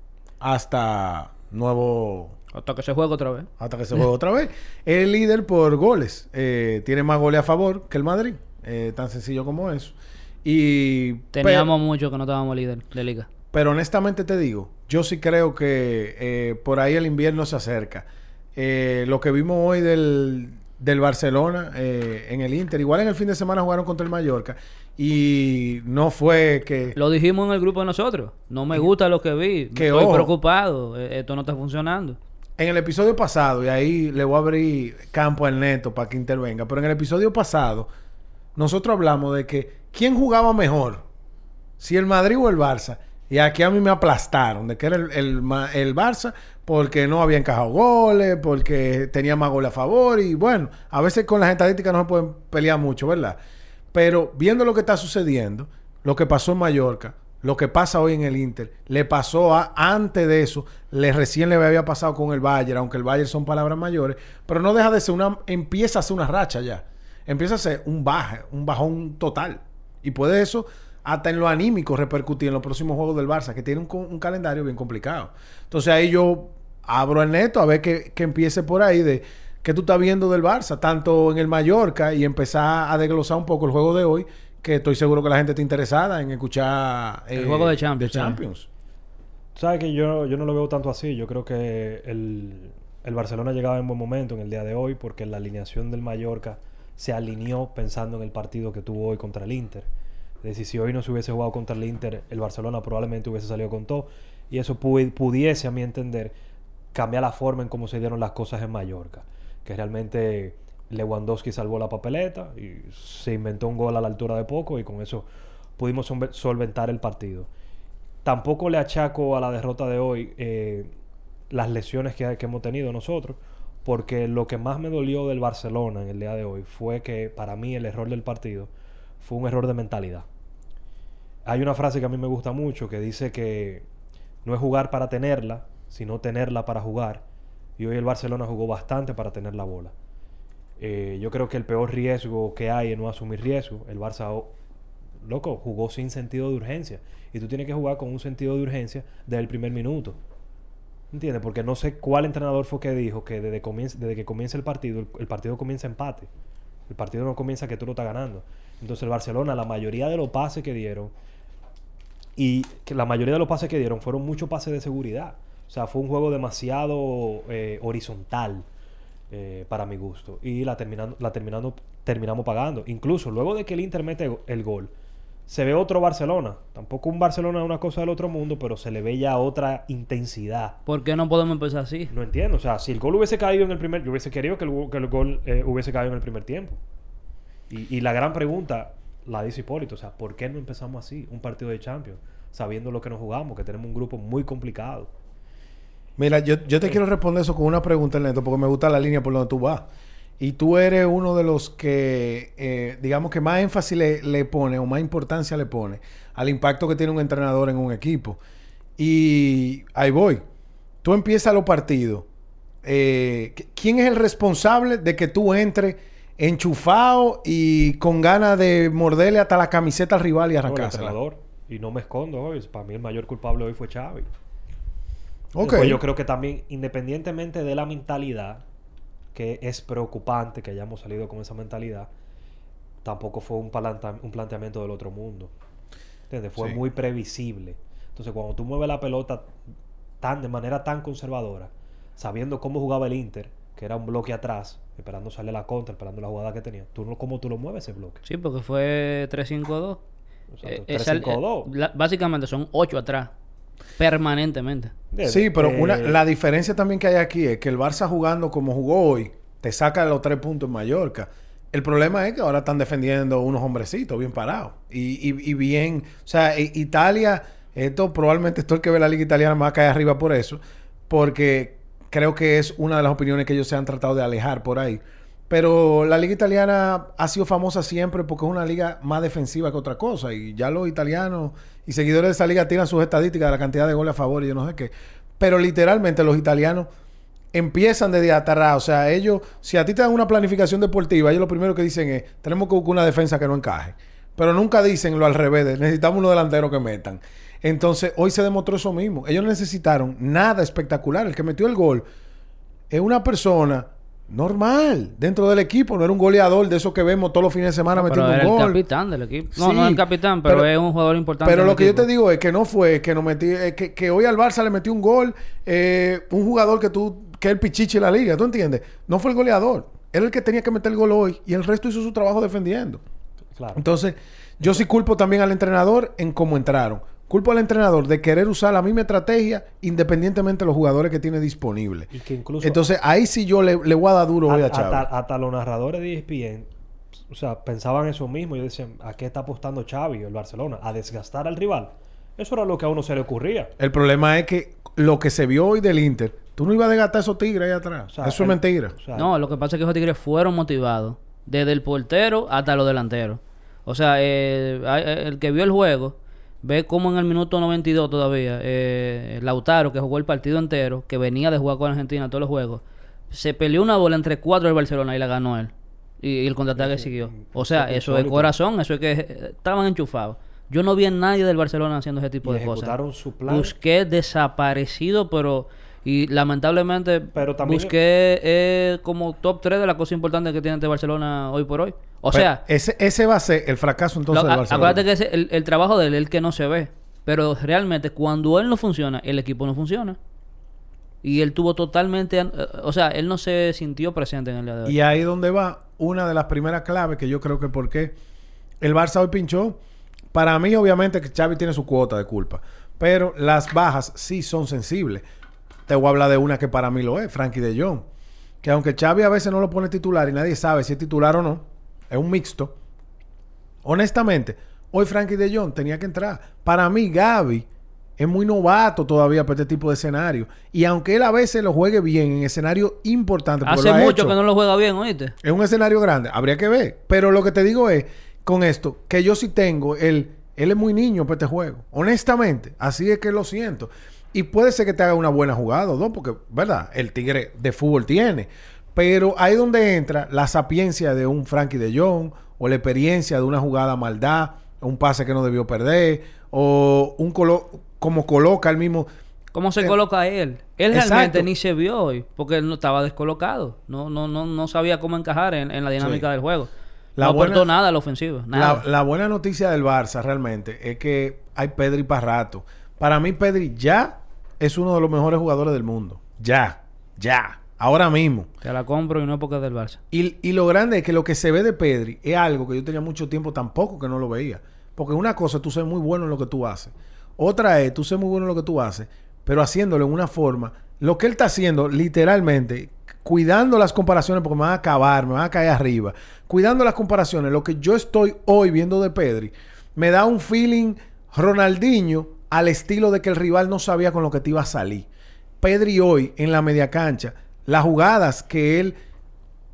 A: Hasta nuevo.
B: Hasta que se juegue otra vez.
A: Hasta que se juegue otra vez. Es líder por goles. Eh, tiene más goles a favor que el Madrid. Eh, tan sencillo como eso. Y.
B: Teníamos mucho que no estábamos líder de liga.
A: Pero honestamente te digo, yo sí creo que eh, por ahí el invierno se acerca. Eh, lo que vimos hoy del, del Barcelona eh, en el Inter, igual en el fin de semana jugaron contra el Mallorca y no fue que...
B: Lo dijimos en el grupo de nosotros. No me gusta lo que vi.
A: Que
B: Estoy
A: ojo.
B: preocupado. Eh, Esto no está funcionando.
A: En el episodio pasado, y ahí le voy a abrir campo al neto para que intervenga, pero en el episodio pasado, nosotros hablamos de que quién jugaba mejor, si el Madrid o el Barça. Y aquí a mí me aplastaron de que era el, el el Barça porque no había encajado goles, porque tenía más goles a favor. Y bueno, a veces con las estadísticas no se pueden pelear mucho, ¿verdad? Pero viendo lo que está sucediendo, lo que pasó en Mallorca, lo que pasa hoy en el Inter, le pasó a, antes de eso, le recién le había pasado con el Bayern, aunque el Bayern son palabras mayores, pero no deja de ser una, empieza a ser una racha ya. Empieza a ser un baje, un bajón total. Y puede eso, hasta en lo anímico, repercutir en los próximos juegos del Barça, que tiene un, calendario bien complicado. Entonces ahí yo abro el neto a ver que, que empiece por ahí de qué tú estás viendo del Barça, tanto en el Mallorca y empezar a desglosar un poco el juego de hoy, que estoy seguro que la gente está interesada en escuchar
B: El juego de Champions.
A: Champions.
C: Sabes que yo, yo no lo veo tanto así. Yo creo que el, el Barcelona llegaba en buen momento en el día de hoy porque la alineación del Mallorca se alineó pensando en el partido que tuvo hoy contra el Inter. Es decir, si hoy no se hubiese jugado contra el Inter, el Barcelona probablemente hubiese salido con todo. Y eso pu- pudiese, a mi entender, cambiar la forma en cómo se dieron las cosas en Mallorca. Que realmente Lewandowski salvó la papeleta y se inventó un gol a la altura de poco y con eso pudimos solve- solventar el partido. Tampoco le achaco a la derrota de hoy eh, las lesiones que, que hemos tenido nosotros, porque lo que más me dolió del Barcelona en el día de hoy fue que para mí el error del partido fue un error de mentalidad. Hay una frase que a mí me gusta mucho que dice que no es jugar para tenerla, sino tenerla para jugar. Y hoy el Barcelona jugó bastante para tener la bola. Eh, yo creo que el peor riesgo que hay es no asumir riesgo. El Barça, oh, loco, jugó sin sentido de urgencia. Y tú tienes que jugar con un sentido de urgencia desde el primer minuto. ¿Entiendes? Porque no sé cuál entrenador fue que dijo que desde, comienza- desde que comienza el partido, el, el partido comienza empate. El partido no comienza que tú lo estás ganando. Entonces el Barcelona, la mayoría de los pases que dieron, y que la mayoría de los pases que dieron fueron muchos pases de seguridad. O sea, fue un juego demasiado eh, horizontal eh, para mi gusto. Y la, terminando, la, terminando, terminamos pagando. Incluso luego de que el Inter mete el gol, se ve otro Barcelona. Tampoco un Barcelona es una cosa del otro mundo, pero se le ve ya otra intensidad.
B: ¿Por qué no podemos empezar así?
C: No entiendo. O sea, si el gol hubiese caído en el primer... Yo hubiese querido que el, gu- que el gol eh, hubiese caído en el primer tiempo. Y, y la gran pregunta la dice Hipólito. O sea, ¿por qué no empezamos así un partido de Champions? Sabiendo lo que nos jugamos, que tenemos un grupo muy complicado.
A: Mira, yo, yo te quiero responder eso con una pregunta, Ernesto, porque me gusta la línea por donde tú vas. Y tú eres uno de los que, eh, digamos que más énfasis le, le pone o más importancia le pone al impacto que tiene un entrenador en un equipo. Y ahí voy. Tú empiezas los partidos. Eh, ¿qui- ¿Quién es el responsable de que tú entres enchufado y con ganas de morderle hasta la camiseta al rival y
C: No, el
A: arrancársela?
C: entrenador. Y no me escondo hoy. Para mí el mayor culpable hoy fue Xavi.
A: Ok.
C: Después yo creo que también, independientemente de la mentalidad, que es preocupante que hayamos salido con esa mentalidad, tampoco fue un, un planteamiento del otro mundo. ¿Entiendes? Fue
A: Sí.
C: muy previsible. Entonces, cuando tú mueves la pelota tan, de manera tan conservadora, sabiendo cómo jugaba el Inter, que era un bloque atrás, esperando salir la contra, esperando la jugada que tenía, tú no, ¿cómo tú lo mueves ese bloque?
B: Sí, porque fue 3-5-2.
C: Exacto,
B: Eh, esa-
C: 3-5-2.
B: eh, la- básicamente son 8 atrás. Permanentemente.
A: Sí, pero
C: Eh,
A: una, la diferencia también que hay aquí es que el Barça jugando como jugó hoy, te saca los tres puntos en Mallorca. El problema es que ahora están defendiendo unos hombrecitos bien parados. Y, y- y bien, o sea, i- Italia, esto probablemente esto el que ve la liga italiana más cae arriba por eso, porque creo que es una de las opiniones que ellos se han tratado de alejar por ahí. Pero la liga italiana ha sido famosa siempre porque es una liga más defensiva que otra cosa. Y ya los italianos y seguidores de esa liga tiran sus estadísticas de la cantidad de goles a favor y yo no sé qué. Pero literalmente los italianos empiezan desde atrás. O sea, ellos, si a ti te dan una planificación deportiva, ellos lo primero que dicen es, tenemos que buscar una defensa que no encaje. Pero nunca dicen lo al revés, necesitamos unos delanteros que metan. Entonces, hoy se demostró eso mismo. Ellos no necesitaron nada espectacular. El que metió el gol es una persona normal dentro del equipo. No era un goleador de esos que vemos todos los fines de semana metiendo
B: era
A: un
B: el
A: gol.
B: capitán del equipo. No,
A: Sí,
B: no el capitán, pero,
A: pero-
B: es un jugador importante.
A: Pero lo
B: el
A: que yo te digo es que no fue que nos metí, eh, que, que hoy al Barça le metió un gol, eh, un jugador que tú, que es el pichichi de la liga, ¿tú entiendes? No fue el goleador. Era el que tenía que meter el gol hoy y el resto hizo su trabajo defendiendo.
C: Claro.
A: Entonces, yo sí culpo también al entrenador en cómo entraron. Culpo al entrenador de querer usar la misma estrategia independientemente de los jugadores que tiene disponibles.
C: Y que incluso
A: Entonces, ahí sí yo le, le voy a dar duro hoy a Chávez.
C: hasta- hasta los narradores de ESPN, o sea, pensaban eso mismo y decían, ¿a qué está apostando Xavi el Barcelona? ¿A desgastar al rival? Eso era lo que a uno se le ocurría.
A: El problema es que lo que se vio hoy del Inter, tú no ibas a desgastar a esos tigres ahí atrás.
C: O sea,
A: Eso es mentira.
C: o sea,
B: No, lo que pasa es que esos tigres fueron motivados. Desde el portero hasta los delanteros. O sea, eh, eh, el que vio el juego ve cómo en el minuto 92 todavía eh, Lautaro, que jugó el partido entero, que venía de jugar con Argentina todos los juegos, se peleó una bola entre cuatro del Barcelona y la ganó él. Y, y el contraataque siguió. O sea,
C: eso es
B: corazón, eso es que eh, estaban enchufados. Yo no vi a nadie del Barcelona haciendo ese tipo
C: y
B: de cosas.
C: su plan.
B: Busqué desaparecido, pero... Y lamentablemente
C: Pero también-
B: Busqué es como top 3 de las cosas importantes que tiene este Barcelona hoy por hoy. O
A: Pero
B: sea,
A: ese, ese va a ser el fracaso entonces
B: lo-
A: del Barcelona.
B: acuérdate que ese- el, el trabajo de él es el que no se ve. Pero realmente cuando él no funciona, el equipo no funciona. Y él tuvo totalmente... eh, o sea, él no se sintió presente en el día de hoy.
A: Y ahí donde va una de las primeras claves que yo creo que por qué el Barça hoy pinchó. Para mí, obviamente, que Xavi tiene su cuota de culpa. Pero las bajas sí son sensibles. Te voy a hablar de una que para mí lo es, Frankie de Jong. Que aunque Xavi a veces no lo pone titular y nadie sabe si es titular o no, es un mixto. Honestamente, hoy Frankie de Jong tenía que entrar. Para mí, Gaby es muy novato todavía para este tipo de escenario. Y aunque él a veces lo juegue bien en escenario importante,
B: Hace
A: lo ha
B: mucho
A: hecho,
B: que no lo juega bien, ¿oíste?
A: es un escenario grande. Habría que ver. Pero lo que te digo es, con esto, que yo sí tengo el... Él es muy niño para este juego. Honestamente. Así es que lo siento. Y puede ser que te haga una buena jugada o dos, porque, ¿verdad? El tigre de fútbol tiene. Pero ahí donde entra la sapiencia de un Frankie de Jong, o la experiencia de una jugada maldad, un pase que no debió perder, o un colo como coloca el mismo.
B: ¿Cómo se
A: Eh,
B: coloca él? Él
A: exacto.
B: realmente ni se vio hoy, porque él no estaba descolocado. No, no, no, no sabía cómo encajar en, en la dinámica
A: Sí.
B: del juego.
A: La
B: no aportó nada a la ofensiva. Nada.
A: La, la buena noticia del Barça realmente es que hay Pedri para rato. Para mí, Pedri ya es uno de los mejores jugadores del mundo. Ya, ya. Ahora mismo.
B: Te la compro y no porque es del Barça.
A: Y, y lo grande es que lo que se ve de Pedri es algo que yo tenía mucho tiempo tampoco que no lo veía. Porque una cosa, tú ser muy bueno en lo que tú haces. Otra es, tú ser muy bueno en lo que tú haces, pero haciéndolo en una forma. Lo que él está haciendo, literalmente, cuidando las comparaciones, porque me van a acabar, me van a caer arriba. Cuidando las comparaciones, lo que yo estoy hoy viendo de Pedri, me da un feeling Ronaldinho al estilo de que el rival no sabía con lo que te iba a salir. Pedri hoy en la media cancha, las jugadas que él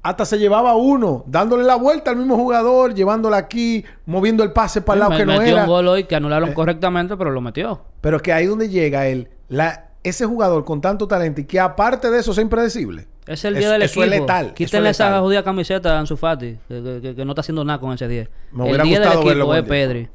A: hasta se llevaba uno, dándole la vuelta al mismo jugador, llevándola aquí, moviendo el pase para el lado
B: Me-
A: que no
B: metió
A: era.
B: un gol hoy que anularon
A: Eh.
B: correctamente, pero lo metió.
A: Pero que ahí donde llega él, la, ese jugador con tanto talento y que aparte de eso es impredecible.
B: Es el día del
A: eso
B: equipo.
A: es letal,
B: Quítenle
A: es
B: esa jodida camiseta a Ansu Fati, que, que- que- que no está haciendo nada con ese 10.
A: Me
B: el
A: hubiera
B: día del
A: gustado verlo
B: equipo es
A: el 10.
B: Pedri.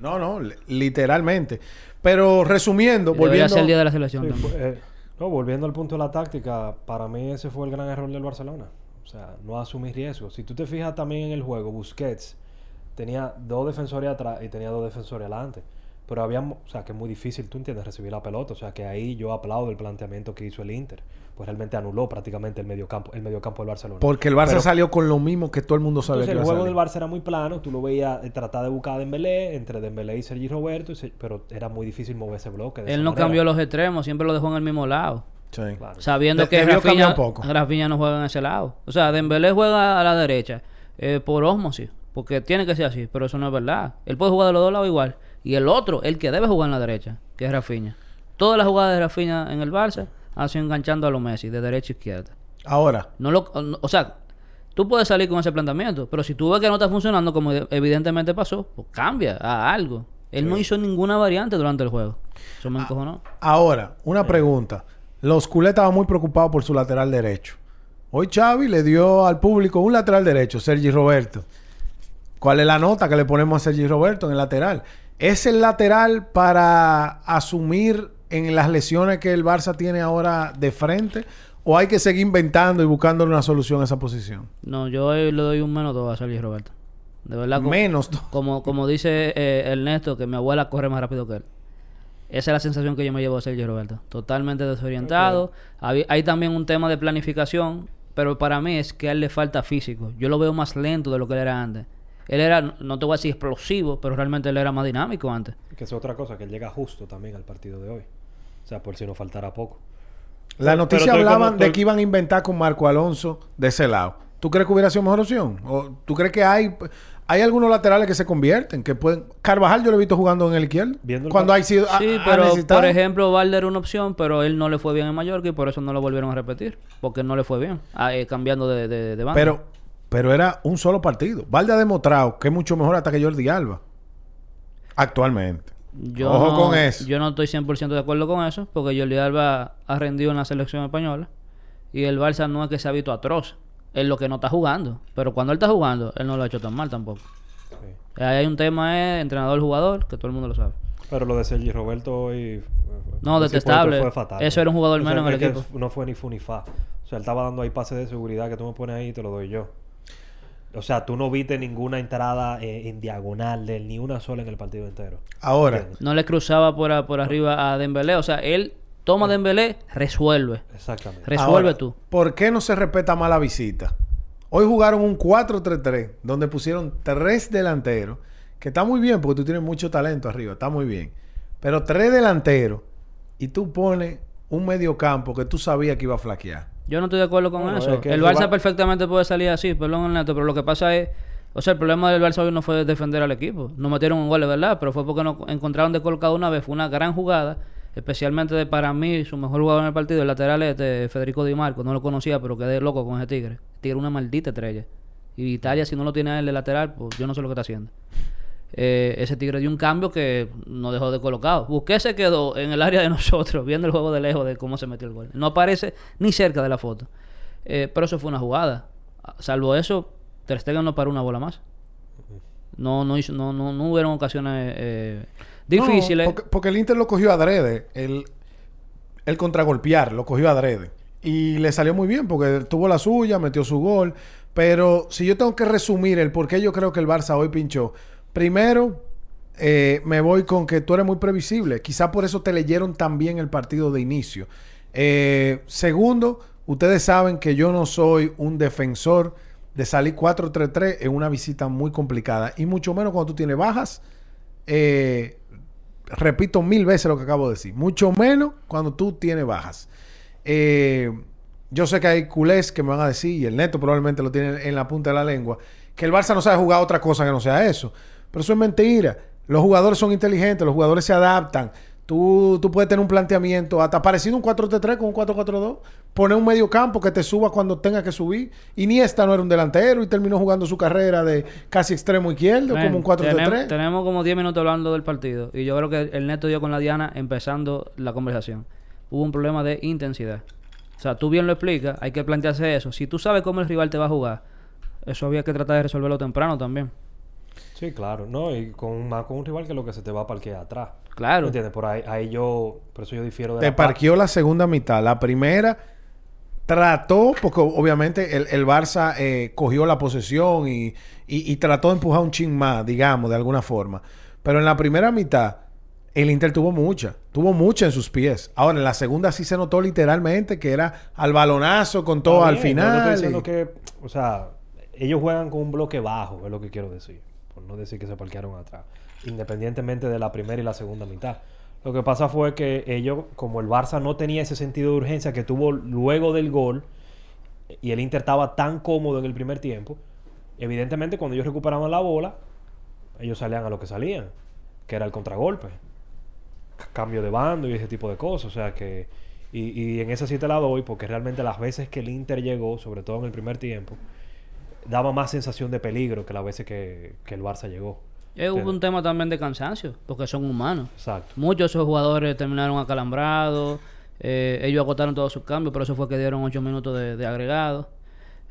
A: No, no, li- literalmente. Pero resumiendo, volviendo...
B: ser el día de la selección
C: Sí, eh, no, volviendo al punto de la táctica, para mí ese fue el gran error del Barcelona. O sea, no asumir riesgos. Si tú te fijas también en el juego, Busquets tenía dos defensores atrás y tenía dos defensores adelante. Pero había, o sea, que es muy difícil, tú entiendes, recibir la pelota. O sea, que ahí yo aplaudo el planteamiento que hizo el Inter. Pues realmente anuló prácticamente el mediocampo, el mediocampo del Barcelona.
A: Porque el Barça
C: Pero-
A: salió con lo mismo que todo el mundo sabía
C: Entonces,
A: que
C: el juego del Barça era muy plano. Tú lo veías eh, tratar de buscar a Dembélé, entre Dembélé y Sergi Roberto. y se- pero era muy difícil mover ese bloque. de
B: Él no
C: manera.
B: cambió los extremos, siempre lo dejó en el mismo lado.
A: Sí.
C: Claro.
B: Sabiendo
A: De-
B: que Rafinha,
A: un poco.
B: Rafinha no juega en ese lado. O sea, Dembélé juega a la derecha eh, por osmosis. Porque tiene que ser así, pero eso no es verdad. Él puede jugar de los dos lados igual. Y el otro, el que debe jugar en la derecha, que es Rafinha. Todas las jugadas de Rafinha en el Barça han sido enganchando a los Messi, de derecha a izquierda.
A: Ahora,
B: No lo, o sea, tú puedes salir con ese planteamiento, pero si tú ves que no está funcionando, como evidentemente pasó, pues cambia a algo. Él no hizo ninguna variante durante el juego. Eso
A: Ah.
B: me encojonó.
A: ahora, una pregunta. Los culés estaban muy preocupados por su lateral derecho. Hoy Xavi le dio al público un lateral derecho, Sergi Roberto. ¿Cuál es la nota que le ponemos a Sergi Roberto en el lateral? ¿Es el lateral para asumir en las lesiones que el Barça tiene ahora de frente? ¿O hay que seguir inventando y buscándole una solución a esa posición?
B: No, yo le doy un menos dos a Sergio Roberto. De verdad, como,
A: Menos dos.
B: como, como dice eh, Ernesto, que mi abuela corre más rápido que él. Esa es la sensación que yo me llevo a Sergio Roberto. Totalmente desorientado. Habí- Hay también un tema de planificación, pero para mí es que a él le falta físico. Yo lo veo más lento de lo que él era antes. Él era, no te voy a decir explosivo, pero realmente él era más dinámico antes.
C: Que es otra cosa, que él llega justo también al partido de hoy. O sea, por si nos faltara poco.
A: La
C: Pero-
A: noticia
C: pero
A: hablaban
C: como-
A: de que iban a inventar con Marco Alonso de ese lado. ¿Tú crees que hubiera sido mejor opción? ¿O tú crees que hay hay algunos laterales que se convierten? Que pueden... Carvajal yo lo he visto jugando en el izquierdo.
C: Viendo el
A: Cuando hay sido...
B: Sí,
A: ha
B: pero por ejemplo, Valder era una opción, pero él no le fue bien en Mallorca y por eso no lo volvieron a repetir. Porque no le fue bien, ah, eh, cambiando de, de, de banda.
A: Pero, pero era un solo partido. Valde ha demostrado que es mucho mejor hasta que Jordi Alba. Actualmente.
B: Yo
A: Ojo
B: no,
A: con eso.
B: Yo no estoy 100% de acuerdo con eso, porque Jordi Alba ha rendido en la selección española y el Barça no es que se ha visto atroz. Es lo que no está jugando. Pero cuando él está jugando, él no lo ha hecho tan mal tampoco.
C: Sí.
B: Ahí hay un tema es entrenador-jugador, que todo el mundo lo sabe.
C: Pero lo de Sergi Roberto hoy... eh,
B: No,
C: ese
B: detestable.
C: Fue fatal.
B: Eso era un jugador
C: O sea,
B: menos en el
C: que
B: equipo.
C: No fue ni fu ni fa. O sea, él estaba dando ahí pases de seguridad que tú me pones ahí y te lo doy yo. O sea, tú no viste ninguna entrada eh, en diagonal de él, ni una sola en el partido entero.
A: Ahora,
C: ¿Entiendes?
B: No le cruzaba por, a- por arriba a Dembélé. O sea, él toma Dembélé, resuelve.
C: Exactamente.
B: Resuelve
A: ahora,
B: tú.
A: ¿por qué no se respeta más la visita? Hoy jugaron un 4-3-3 donde pusieron tres delanteros, que está muy bien porque tú tienes mucho talento arriba, está muy bien. Pero tres delanteros y tú pones un mediocampo que tú sabías que iba a flaquear.
B: Yo no estoy de acuerdo con
C: Bueno,
B: eso.
C: es que
B: el Barça perfectamente puede salir así, perdón, Ernesto, pero lo que pasa es... O sea, el problema del Barça hoy no fue defender al equipo. No metieron un gol, verdad, pero fue porque no encontraron descolocado una vez. Fue una gran jugada, especialmente de para mí, su mejor jugador en el partido, el lateral este, Federico Di Marco. No lo conocía, pero quedé loco con ese tigre. Tigre una maldita estrella. Y Italia, si no lo tiene a él de lateral, pues yo no sé lo que está haciendo. Eh, ese tigre dio un cambio que no dejó de colocado. Busqué se quedó en el área de nosotros, viendo el juego de lejos de cómo se metió el gol. No aparece ni cerca de la foto. Eh, pero eso fue una jugada. Salvo eso, Ter Stegen no paró una bola más. No, no, hizo, no, no, no hubieron ocasiones eh, difíciles.
A: No, porque, porque el Inter lo cogió adrede. El, el contragolpear lo cogió adrede. Y le salió muy bien porque tuvo la suya, metió su gol. Pero si yo tengo que resumir el por qué yo creo que el Barça hoy pinchó. Primero, eh, me voy con que tú eres muy previsible. Quizá por eso te leyeron tan bien el partido de inicio. Eh, segundo, Ustedes saben que yo no soy un defensor de salir 4-3-3 en una visita muy complicada. Y mucho menos cuando tú tienes bajas. Eh, repito mil veces lo que acabo de decir. Mucho menos cuando tú tienes bajas. Eh, yo sé que hay culés que me van a decir, y el neto probablemente lo tiene en la punta de la lengua, que el Barça no sabe jugar otra cosa que no sea eso. Pero eso es mentira. Los jugadores son inteligentes, los jugadores se adaptan. Tú, tú puedes tener un planteamiento hasta parecido un 4-3-3 con un 4-4-2. Poner un medio campo que te suba cuando tenga que subir. Iniesta no era un delantero y terminó jugando su carrera de casi extremo izquierdo como un 4-3-3.
B: tenemos, tenemos como 10 minutos hablando del partido. Y yo creo que el neto dio con la Diana empezando la conversación. Hubo un problema de intensidad. O sea, tú bien lo explicas, hay que plantearse eso. Si tú sabes cómo el rival te va a jugar, eso había que tratar de resolverlo temprano también.
C: Sí, claro. No, y con más con un rival que lo que se te va a parquear atrás.
B: Claro.
C: ¿Me entiendes? Por ahí, ahí yo... Por eso yo difiero de
A: Te
C: la par-
A: parqueó la segunda mitad. La primera trató, porque obviamente el, el Barça eh, cogió la posesión y, y- y trató de empujar un chin más, digamos, de alguna forma. Pero en la primera mitad, el Inter tuvo mucha. Tuvo mucha en sus pies. Ahora, en la segunda sí se notó literalmente que era al balonazo con todo al
C: no
A: final.
C: estoy
A: y-
C: diciendo que... O sea, ellos juegan con un bloque bajo, es lo que quiero decir. Por no decir que se parquearon atrás. Independientemente de la primera y la segunda mitad. Lo que pasa fue que ellos, como el Barça no tenía ese sentido de urgencia que tuvo luego del gol, y el Inter estaba tan cómodo en el primer tiempo, evidentemente cuando ellos recuperaban la bola, ellos salían a lo que salían, que era el contragolpe. Cambio de bando y ese tipo de cosas. O sea que... Y, y en esa sí te la doy porque realmente las veces que el Inter llegó, sobre todo en el primer tiempo, daba más sensación de peligro que las veces que, que el Barça llegó.
B: Eh, hubo un tema también de cansancio, porque son humanos.
C: Exacto.
B: Muchos de esos jugadores terminaron acalambrados. eh, ellos agotaron todos sus cambios, por eso fue que dieron 8 minutos de, de agregado.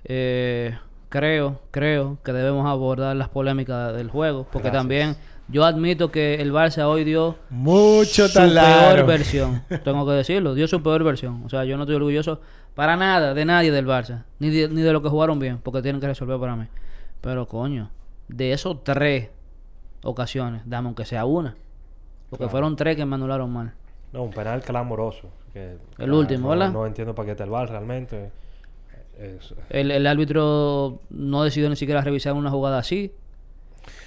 B: Eh, creo, creo que debemos abordar las polémicas del juego, porque
C: Gracias.
B: también yo admito que el Barça hoy dio
A: Mucho
B: su peor versión. Tengo que decirlo, dio su peor versión. O sea, yo no estoy orgulloso para nada de nadie del Barça, ni de, ni de lo que jugaron bien, porque tienen que resolver para mí. Pero coño, de esos tres ocasiones, dame aunque sea una. Porque
C: Claro.
B: fueron tres que me anularon mal.
C: No, un penal clamoroso. que
B: El último,
C: no,
B: ¿verdad?
C: No entiendo para qué está el VAR realmente. Es-
B: El, el árbitro no decidió ni siquiera revisar una jugada así.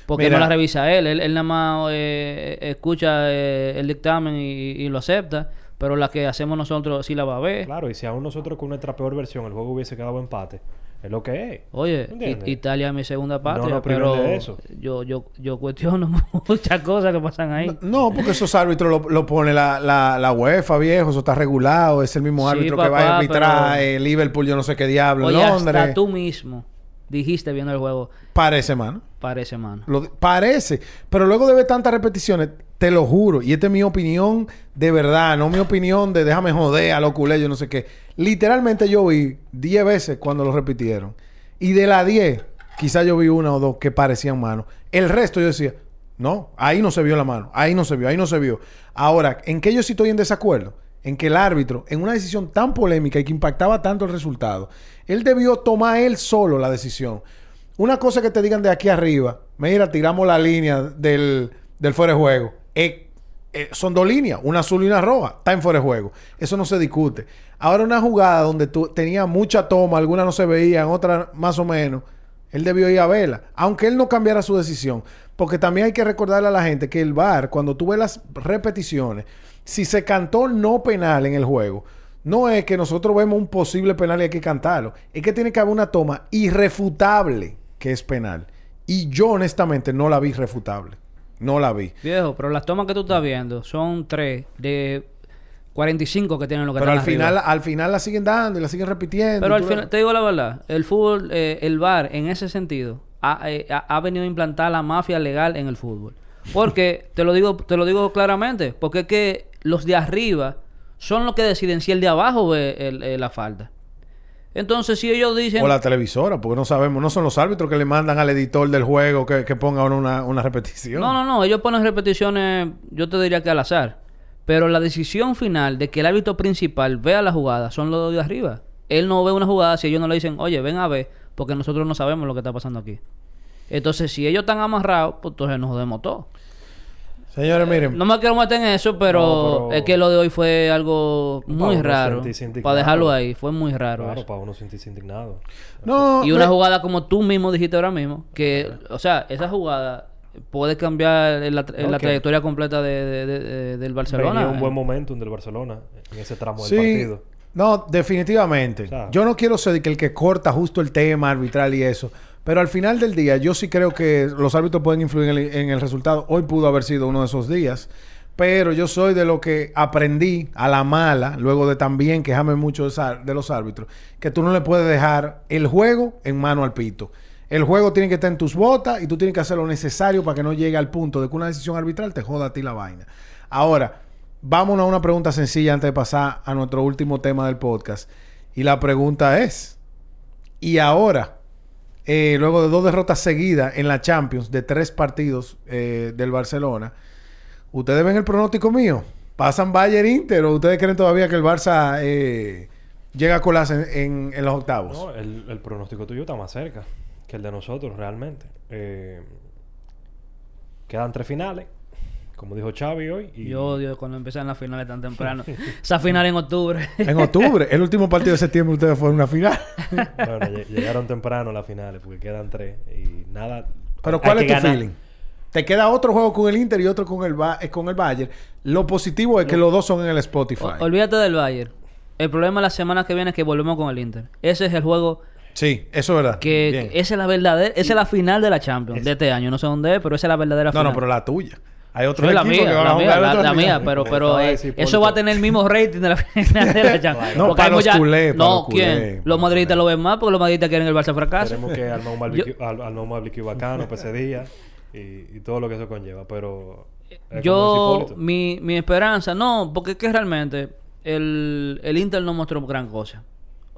B: Porque
A: Mira.
B: no la revisa él. Él, él nada más eh, escucha eh, el dictamen y, y lo acepta. Pero la que hacemos nosotros sí la va a ver.
C: Claro, y si aún nosotros con nuestra peor versión el juego hubiese quedado empate, es lo que es.
B: Oye, Italia es mi segunda patria,
C: nos priven
B: pero
C: de eso.
B: Yo, yo, yo cuestiono muchas cosas que pasan ahí.
A: No, porque esos árbitros lo, lo pone la, la, la UEFA, viejo. Eso está regulado. Es el mismo
B: Sí,
A: árbitro que va a arbitrar
B: pero-
A: eh, Liverpool, yo no sé qué diablo,
B: Oye,
A: Londres.
B: hasta tú mismo dijiste viendo el juego,
A: Parece, mano.
B: parece mano.
A: Lo parece. Pero luego de ver tantas repeticiones, te lo juro. Y esta es mi opinión de verdad. No mi opinión de déjame joder a los culés, yo no sé qué. Literalmente yo vi 10 veces cuando lo repitieron. Y de las 10, quizás yo vi una o dos que parecían manos. El resto yo decía, no, ahí no se vio la mano. Ahí no se vio, ahí no se vio. Ahora, ¿en qué yo sí estoy en desacuerdo? En que el árbitro, en una decisión tan polémica y que impactaba tanto el resultado, él debió tomar él solo la decisión. Una cosa que te digan de aquí arriba, mira, tiramos la línea del, del fuera de juego. Eh, eh, son dos líneas, una azul y una roja. Está en fuera de juego. Eso no se discute. Ahora una jugada donde tú tenías mucha toma, algunas no se veían, otras más o menos. Él debió ir a verla, aunque él no cambiara su decisión. Porque también hay que recordarle a la gente que el VAR, cuando tú ves las repeticiones, si se cantó no penal en el juego, no es que nosotros vemos un posible penal y hay que cantarlo. Es que tiene que haber una toma irrefutable que es penal. Y yo honestamente no la vi refutable. No la vi.
B: Viejo, pero las tomas que tú estás viendo son tres de 45 que tienen lo que
A: Pero al
B: arriba.
A: final, al final la siguen dando y la siguen repitiendo.
B: Pero al final,
A: la-
B: te digo la verdad, el fútbol, eh, el VAR en ese sentido ha, eh, ha venido a implantar la mafia legal en el fútbol. Porque, te lo digo, te lo digo claramente, porque es que los de arriba son los que deciden si el de abajo ve el- la falta. Entonces, si ellos dicen...
A: O la televisora, porque no sabemos, no son los árbitros que le mandan al editor del juego que, que ponga una, una repetición.
B: No, no, no. Ellos ponen repeticiones, yo te diría que al azar. Pero la decisión final de que el árbitro principal vea la jugada son los de arriba. Él no ve una jugada si ellos no le dicen, oye, ven a ver, porque nosotros no sabemos lo que está pasando aquí. Entonces, si ellos están amarrados, pues entonces nos jodemos todos.
A: Señores, miren.
B: No me quiero meter en eso, pero,
C: No, pero-
B: es que lo de hoy fue algo muy raro. Para dejarlo ahí, fue muy raro.
C: Claro,
B: eso.
C: para uno sentirse indignado.
A: no,
B: Y una
A: me-
B: jugada como tú mismo dijiste ahora mismo, que, o sea, esa jugada puede cambiar en la, en trayectoria completa de, de- de- de- del Barcelona.
C: Venía un buen momentum del Barcelona en ese tramo
A: Sí.
C: del partido.
A: No, definitivamente.
C: O sea-
A: yo no quiero ser que el que corta justo el tema arbitral y eso. Pero al final del día, yo sí creo que los árbitros pueden influir en el, resultado. Hoy pudo haber sido uno de esos días. Pero yo soy de lo que aprendí a la mala, luego de también quejarme mucho de los árbitros, que tú no le puedes dejar el juego en mano al pito. El juego tiene que estar en tus botas y tú tienes que hacer lo necesario para que no llegue al punto de que una decisión arbitral te joda a ti la vaina. Ahora, vámonos a una pregunta sencilla antes de pasar a nuestro último tema del podcast. Y la pregunta es, ¿y ahora, eh, luego de dos derrotas seguidas en la Champions, de tres partidos eh, del Barcelona, ¿ustedes ven el pronóstico mío? ¿Pasan Bayern Inter o ustedes creen todavía que el Barça eh, llega a colarse en, los octavos?
C: No, el, el pronóstico tuyo está más cerca que el de nosotros realmente. Eh, quedan tres finales, como dijo Xavi hoy. Y
B: Yo odio cuando empiezan las finales tan temprano. Esa final en octubre.
A: En octubre, el último partido de septiembre ustedes fueron a una final.
C: Bueno, lle- llegaron temprano las finales porque quedan tres y nada.
A: Pero ¿cuál es tu
C: ganar.
A: feeling? Te queda otro juego con el Inter y otro con el, Ba- eh, con el Bayern. Lo positivo es que los dos son en el Spotify.
B: O- olvídate del Bayern. El problema la semana que viene es que volvemos con el Inter. Ese es el juego
A: Sí, eso es verdad.
B: que, que esa es la verdadera, esa es la final de la Champions de este año. No sé dónde es, pero esa es la verdadera
A: No,
B: final.
A: no, pero la tuya. Hay otro
B: Sí, la mía,
A: que van a
B: la
A: jugar
B: mía, la, la mía, pero, pero eh, eso va a tener el mismo rating de la final de la Champions.
A: No,
B: Porque
A: para los
B: mucha-
A: culés, para
B: No,
A: los culés,
B: ¿quién?
A: para
B: Los madridistas
A: culés.
B: lo ven más porque los madridistas quieren el Barça fracaso.
C: Tenemos que armar un barbecue, al- armar un barbecue bacano para ese día y, y todo lo que eso conlleva. Pero. es como
B: Yo, mi, mi esperanza, no, porque es que realmente el, el Inter no mostró gran cosa.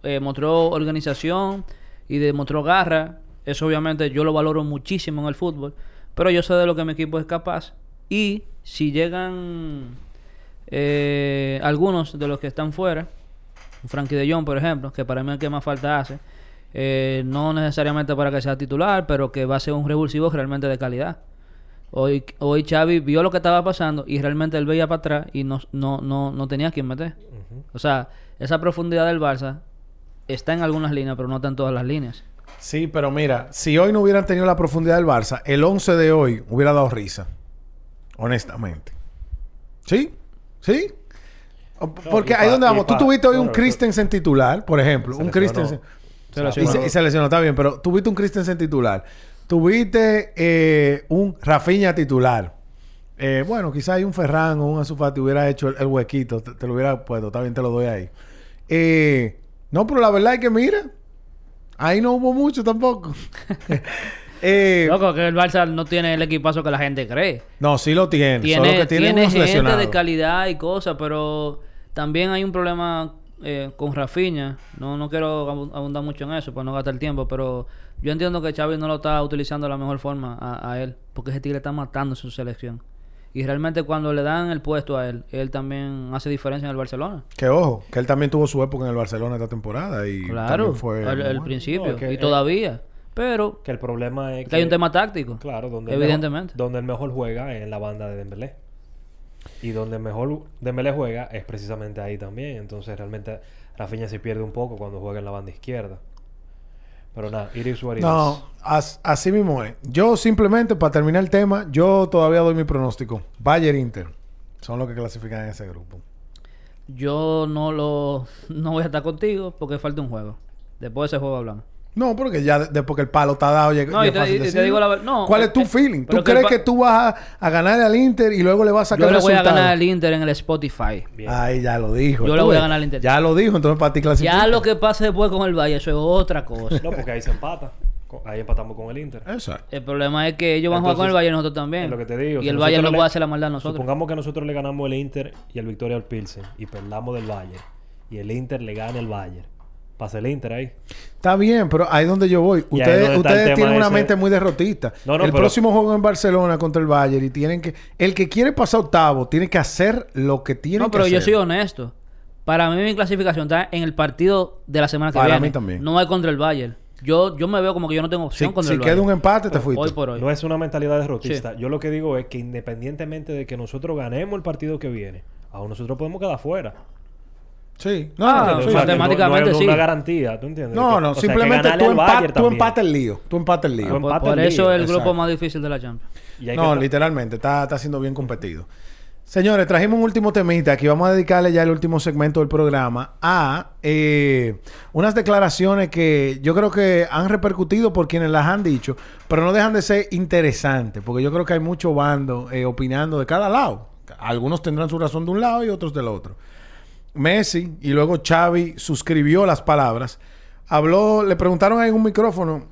B: Eh, mostró organización y demostró garra. Eso obviamente yo lo valoro muchísimo en el fútbol. Pero yo sé de lo que mi equipo es capaz. Y si llegan eh, algunos de los que están fuera, Frankie de Jong, por ejemplo, que para mí es el que más falta hace, eh, no necesariamente para que sea titular, pero que va a ser un revulsivo realmente de calidad. Hoy, hoy Xavi vio lo que estaba pasando y realmente él veía para atrás y no, no, no, no tenía quien meter. O sea, esa profundidad del Barça está en algunas líneas, pero no está en todas las líneas.
A: Sí, pero mira, si hoy no hubieran tenido la profundidad del Barça, el 11 de hoy hubiera dado risa. Honestamente. ¿Sí? ¿Sí? O- Porque ahí donde vamos. Tú tuviste hoy un Christensen titular, por ejemplo.
C: Se
A: Un. Christensen.
B: Se
A: Y se, y se lesionó, está bien, pero tuviste un Christensen titular. Tuviste eh, un Rafinha titular. Eh, bueno, quizás hay un Ferran o un Azufati hubiera hecho el, el huequito, te, te lo hubiera puesto, está bien, te lo doy ahí. Eh, no, pero la verdad es que mira, ahí no hubo mucho tampoco. Eh,
B: Loco, que el Barça no tiene el equipazo que la gente cree.
A: no, sí lo tiene, solo
B: Tiene,
A: que tiene,
B: tiene
A: unos
B: gente
A: lesionados.
B: de calidad y cosas, pero también hay un problema eh, con Rafinha. No, no quiero abu- abundar mucho en eso para no gastar tiempo, pero yo entiendo que Xavi no lo está utilizando de la mejor forma a, a él, porque ese tigre está matando su selección. Y realmente cuando le dan el puesto a él, él también hace diferencia en el Barcelona.
A: Que ojo, que él también tuvo su época en el Barcelona esta temporada y
B: Claro,
A: también fue
B: al,
A: bueno.
B: principio
C: No, que,
B: y
C: eh,
B: todavía. Pero
C: Que el problema es
B: que hay un tema táctico.
C: Claro, donde el
B: Evidentemente.
C: mejor- donde el mejor juega es en la banda de Dembélé. Y donde el mejor Dembélé juega es precisamente ahí también. Entonces realmente Rafinha se pierde un poco cuando juega en la banda izquierda. Pero nada, Iris Suárez.
A: No, as- así mismo es. Yo simplemente, para terminar el tema, yo todavía doy mi pronóstico. Bayern Inter son los que clasifican en ese grupo.
B: Yo no lo no voy a estar contigo porque falta un juego. Después de ese juego hablamos.
A: No, porque ya de- después que el palo está dado, ya,
B: No,
A: ya
B: y te-
A: fácil
B: y te
A: decirlo.
B: digo la ver- no,
A: ¿Cuál
B: eh,
A: es tu
B: eh,
A: feeling? ¿Tú
B: que
A: crees que tú vas a, a ganar al Inter y luego le vas a sacar
B: Yo le voy a ganar al Inter en el Spotify.
C: Bien.
A: Ay, ya lo dijo.
B: Yo le voy a
A: ves.
B: ganar al Inter.
A: Ya lo dijo, entonces para ti clasifica.
B: Ya lo que pase después con el Valle, eso es otra cosa.
C: No, porque ahí se empata. Ahí empatamos con el Inter.
A: Exacto.
B: El problema es que ellos van a jugar con el y nosotros también.
C: Es lo que te digo.
B: y
C: si
B: el Valle
C: nosotros
B: no
C: le-
B: puede hacer la maldad a nosotros.
C: Supongamos que nosotros le ganamos el Inter y el Victoria al Pilsen y perdamos del Bayern. Y el Inter le gana el Bayern. Pasa el Inter ahí.
A: Está bien, pero ahí es donde yo voy. Ustedes, tienen una
C: ese.
A: mente muy derrotista.
C: No, no,
A: el
C: pero-
A: próximo juego en Barcelona contra el Bayern y tienen que... El que quiere pasar octavo tiene que hacer lo que tiene
B: No,
A: que
B: pero
A: hacer.
B: yo soy honesto. Para mí mi clasificación está en el partido de la semana que
A: Para
B: viene.
A: mí también.
B: No es contra el Bayern. yo, yo me veo como que yo no tengo
A: Si,
B: opción con
A: si
B: el
A: queda
B: Bayern.
A: un empate, te fuiste.
B: Hoy por hoy.
C: No es una mentalidad derrotista. Yo lo que digo es que independientemente de que nosotros ganemos el partido que viene, aún nosotros podemos quedar fuera.
A: Sí. No,
B: Ah,
A: no, sí,
C: no-
B: matemáticamente
C: no, es
B: sí.
C: una garantía, ¿tú entiendes?
A: No, no,
C: o
A: simplemente tú,
C: al
A: empa-
C: Bayern
A: tú el lío. Tú empatas el lío.
B: Por,
C: empate
B: por
C: el
B: eso
C: lío,
B: es el
A: exacto.
B: grupo más difícil de la Champions.
C: Y
A: No,
C: que-
A: literalmente, está, está siendo bien competido. Señores, trajimos un último temita. Aquí vamos a dedicarle ya el último segmento del programa a eh, unas declaraciones que yo creo que han repercutido por quienes las han dicho, pero no dejan de ser interesantes, porque yo creo que hay mucho bando eh, opinando de cada lado. Algunos tendrán su razón de un lado y otros del otro. Messi y luego Xavi suscribió las palabras. Habló, le preguntaron en un micrófono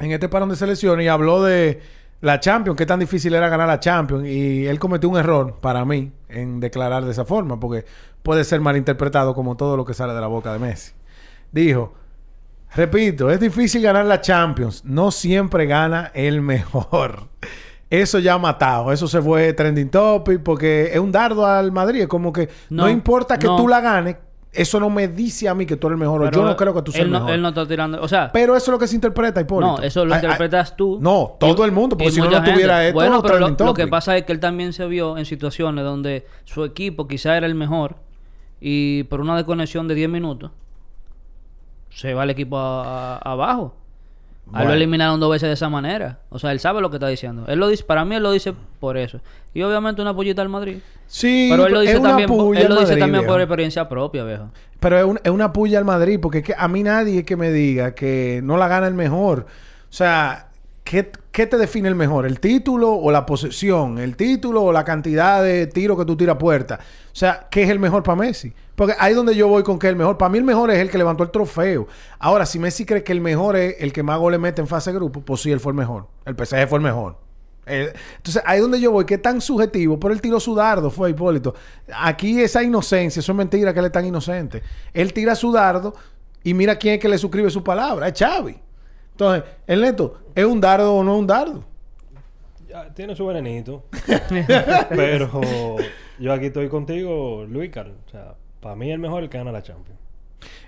A: en este parón de selecciones y habló de la Champions, qué tan difícil era ganar la Champions. Y él cometió un error para mí en declarar de esa forma, porque puede ser malinterpretado como todo lo que sale de la boca de Messi. Dijo, repito, es difícil ganar la Champions, no siempre gana el mejor. Eso ya ha matado, eso se fue trending topic porque es un dardo al Madrid, es como que no,
B: No,
A: importa que
B: no.
A: tú la ganes, eso no me dice a mí que tú eres el mejor,
B: Pero
A: yo no creo que tú seas el
B: no,
A: mejor.
B: Él no está tirando... O sea...
A: Pero eso es lo que se interpreta, Hipólito.
B: No, eso lo
A: Ay, ay,
B: interpretas tú.
A: No, todo el mundo, porque si no, no tuviera esto,
B: Bueno, pero lo, lo que pasa es que él también se vio en situaciones donde su equipo quizá era el mejor y por una desconexión de 10 minutos se va el equipo a- a- abajo. A él
A: Bueno.
B: lo eliminaron dos veces de esa manera. O sea, él sabe lo que está diciendo. Él lo dice, para mí él lo dice por eso. Y obviamente una pollita al Madrid.
A: Sí,
B: Pero él lo dice
A: es una
B: también,
A: puya
B: él lo dice también por experiencia propia, viejo.
A: Pero es, un- es una puya al Madrid, porque es que a mí nadie que me diga que no la gana el mejor. O sea, ¿qué, te define el mejor? ¿El título o la posesión? ¿El título o la cantidad de tiros que tú tiras a puerta? O sea, ¿qué es el mejor para Messi? Porque ahí donde yo voy con que es el mejor. Para mí el mejor es el que levantó el trofeo. Ahora, si Messi cree que el mejor es el que más goles mete en fase de grupo, pues sí, él fue el mejor. El PSG fue el mejor. Entonces, ahí donde yo voy, que es tan subjetivo, por el tiro su dardo, fue Hipólito. Aquí esa inocencia, eso es mentira que él es tan inocente. Él tira su dardo y mira quién es que le suscribe su palabra, es Xavi. Entonces, el neto, ¿es un dardo o no es un dardo?
C: Ya, tiene su venenito. pero yo aquí estoy contigo, Luis Carlos. O sea, para mí el mejor es el que gana la Champions.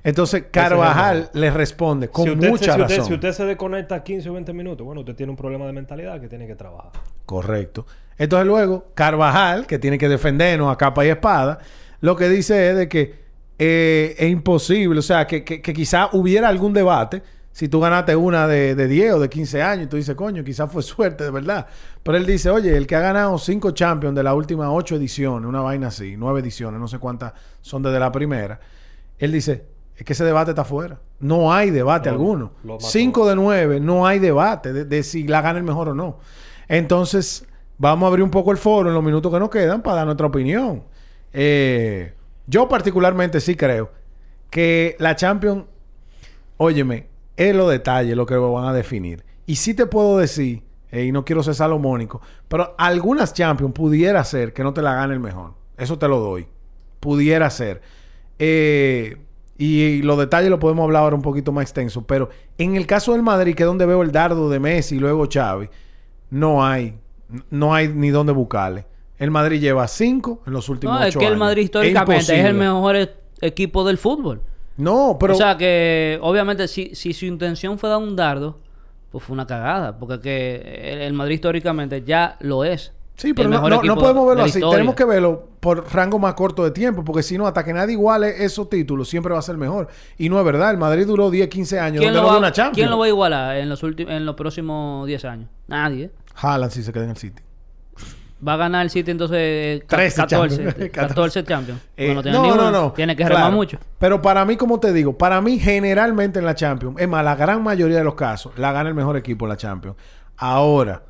A: Entonces, Carvajal le responde con
C: si usted,
A: mucha
C: si usted-
A: razón.
C: si usted se desconecta 15 o 20 minutos, bueno, usted tiene un problema de mentalidad que tiene que trabajar.
A: Correcto. Entonces luego, Carvajal, que tiene que defendernos a capa y espada, lo que dice es de que eh, es imposible, o sea, que, que, que quizá hubiera algún debate si tú ganaste una de, de 10 o de 15 años y tú dices, coño, quizás fue suerte, de verdad. Pero él dice, oye, el que ha ganado 5 Champions de las últimas 8 ediciones, una vaina así, 9 ediciones, no sé cuántas son desde la primera, él dice, es que ese debate está fuera. No hay debate
C: No,
A: alguno.
C: lo mató.
A: 5 de 9, no hay debate de, de si la gana el mejor o no. Entonces, vamos a abrir un poco el foro en los minutos que nos quedan para dar nuestra opinión. Eh, yo particularmente sí creo que la Champions, óyeme, es los detalles lo que lo van a definir. Y sí te puedo decir, eh, y no quiero ser salomónico, pero algunas Champions pudiera ser que no te la gane el mejor. Eso te lo doy. Pudiera ser. Eh, y, los detalles los podemos hablar ahora un poquito más extenso. Pero en el caso del Madrid, que es donde veo el dardo de Messi y luego Xavi, no hay, no hay ni dónde buscarle. El Madrid lleva cinco en los últimos
B: No,
A: ocho
B: es que el
A: años.
B: Madrid históricamente es, el mejor e- equipo del fútbol.
A: No, pero...
B: o sea que, obviamente, si, si su intención fue dar un dardo, pues fue una cagada. Porque que el, el Madrid históricamente ya lo es.
A: Sí, pero no, no- podemos verlo así.
B: historia.
A: Tenemos que verlo por rango más corto de tiempo, porque si no, hasta que nadie iguale esos títulos, siempre va a ser mejor. Y no es verdad. El Madrid duró 10, 15 años
B: ¿Quién lo, va,
A: una Champions.
B: quién lo va a igualar en los, últimos en los próximos 10 años? Nadie.
A: Haaland si se queda en el City.
B: Va a ganar el City entonces eh, ca-
A: 13
B: 14,
A: Champions.
B: 14 Champions.
A: Eh,
B: Bueno, tiene
A: no,
B: ni
A: no,
B: uno.
A: no.
B: Tiene que
A: Claro.
B: remar mucho.
A: Pero para mí, como te digo, para mí generalmente en la Champions, es más, la gran mayoría de los casos, la gana el mejor equipo en la Champions. Ahora,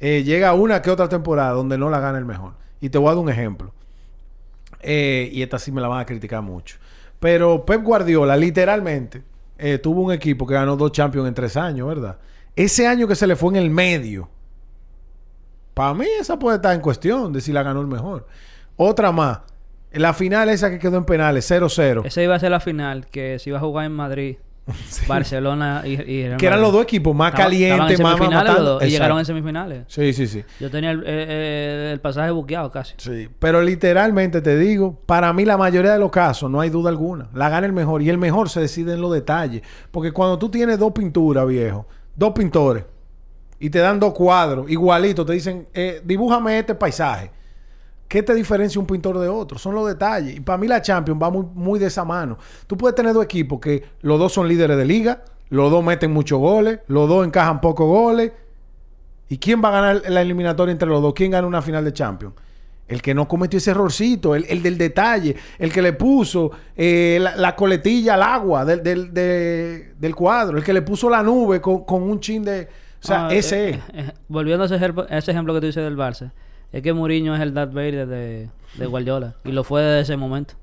A: eh, llega una que otra temporada donde no la gana el mejor. Y te voy a dar un ejemplo. Eh, y esta sí me la van a criticar mucho. Pero Pep Guardiola, literalmente, eh, tuvo un equipo que ganó dos Champions en tres años, ¿verdad? Ese año que se le fue en el medio, para mí esa puede estar en cuestión de si la ganó el mejor. Otra más. La final esa que quedó en penales, 0-0.
B: Esa iba a ser la final que se iba a jugar en Madrid Barcelona y, y
A: Que eran los dos equipos más calientes, más matando.
B: y llegaron en semifinales.
A: Sí, sí, sí.
B: Yo tenía el, eh, eh, el pasaje buqueado casi.
A: Sí, pero literalmente te digo, para mí la mayoría de los casos, no hay duda alguna, la gana el mejor y el mejor se decide en los detalles. Porque cuando tú tienes dos pinturas, viejo, dos pintores, y te dan dos cuadros igualitos, te dicen, eh, dibújame este paisaje. ¿Qué te diferencia un pintor de otro? Son los detalles. Y para mí la Champions va muy, muy de esa mano. Tú puedes tener dos equipos que los dos son líderes de liga, los dos meten muchos goles, los dos encajan pocos goles. ¿Y quién va a ganar la eliminatoria entre los dos? ¿Quién gana una final de Champions? El que no cometió ese errorcito, el, el del detalle, el que le puso eh, la, la coletilla al agua del, del, de- del cuadro, el que le puso la nube con, con un chin de... O sea,
B: Ah,
A: ese
B: eh,
A: es.
B: eh, eh, volviendo a ese, ejemplo, ese ejemplo que tú dices del Barça, es que Mourinho es el Darth Vader de, de Guardiola. Y lo fue desde ese momento.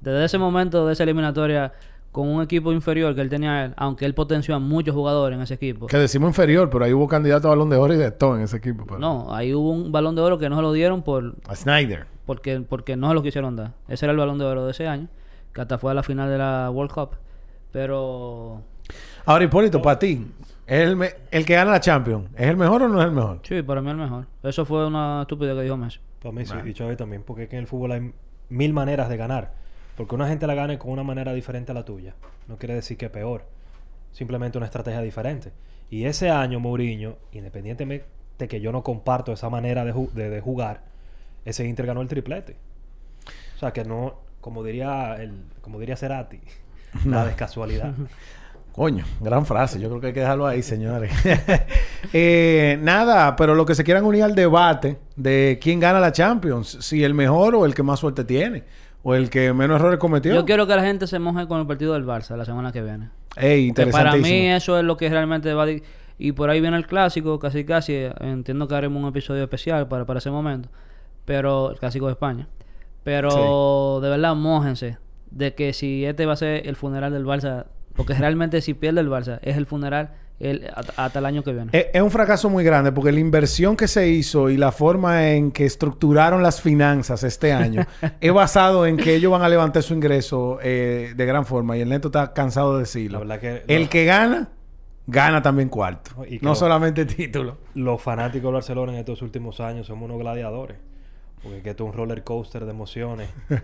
B: Desde ese momento, de esa eliminatoria, con un equipo inferior que él tenía él, aunque él potenció a muchos jugadores en ese equipo.
A: Que decimos inferior, pero ahí hubo candidato a balón de oro y de todo en ese equipo. pero-
B: No, ahí hubo un balón de oro que no se lo dieron por
A: A Snyder.
B: porque, porque no se lo quisieron dar. Ese era el balón de oro de ese año, que hasta fue a la final de la World Cup. Pero
A: Ahora, Hipólito, para ti, ¿es el, me- el que gana la Champions, ¿es el mejor o no es el mejor?
B: sí, para mí el mejor. Eso fue una estupidez que dijo Messi.
C: Para mí sí, y Chávez también, porque es que en el fútbol hay mil maneras de ganar. Porque una gente la gane con una manera diferente a la tuya. No quiere decir que peor. Simplemente una estrategia diferente. Y ese año, Mourinho, independientemente de que yo no comparto esa manera de, ju- de- de jugar, ese Inter ganó el triplete. O sea que no, como diría el, como diría Cerati, nada es casualidad.
A: Coño, gran frase. Yo creo que hay que dejarlo ahí, señores. Eh, nada, pero lo que se quieran unir al debate de quién gana la Champions, si el mejor o el que más suerte tiene, o el que menos errores cometió.
B: Yo quiero que la gente se moje con el partido del Barça la semana que viene.
A: Ey,
B: Que para mí
A: interesantísimo.
B: eso es lo que realmente va a... Y por ahí viene el clásico, casi casi. Entiendo que haremos un episodio especial para, para ese momento. Pero... El clásico de España. Pero de verdad, mójense. De que si este va a ser el funeral del Barça... Porque realmente si pierde el Barça, es el funeral el, hasta, el año que viene.
A: Es, es un fracaso muy grande porque la inversión que se hizo y la forma en que estructuraron las finanzas este año es basado en que ellos van a levantar su ingreso eh, de gran forma y el neto está cansado de decirlo.
C: La verdad que
A: El que gana, gana también cuarto.
C: Y
A: No
C: lo-
A: solamente título.
C: Los fanáticos de Barcelona en estos últimos años somos unos gladiadores. Porque que esto es un roller coaster de emociones.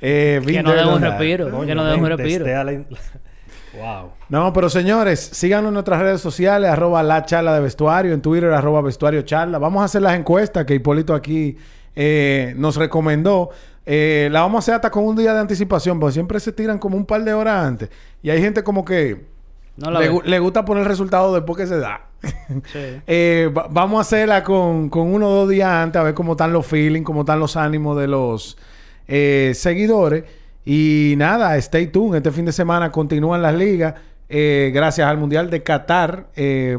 A: Eh,
B: que no
A: Derland.
B: respiro. que
C: Coño,
B: no dé un
C: ven,
B: respiro.
C: la wow.
A: No, pero señores, síganos en nuestras redes sociales, arroba la charla de vestuario, en Twitter, arroba vestuario charla. Vamos a hacer las encuestas que Hipólito aquí eh, nos recomendó. Eh, la vamos a hacer hasta con un día de anticipación, porque siempre se tiran como un par de horas antes. Y hay gente como que
B: No la
A: le, le gusta poner el resultado después que se da.
B: Sí.
A: Eh, va- vamos a hacerla con, con uno o dos días antes, a ver cómo están los feelings, cómo están los ánimos de los eh, seguidores. Y nada, stay tuned. Este fin de semana continúan las ligas. Eh, gracias al Mundial de Qatar,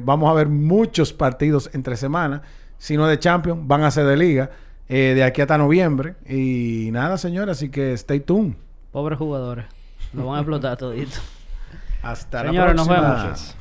A: vamos a ver muchos partidos entre semanas. Si no de Champions, van a ser de liga. de aquí hasta noviembre. Y nada, señores, así que stay tuned.
B: Pobres jugadores. Lo van a explotar todito.
A: Hasta la
B: nos
A: próxima.
B: vemos.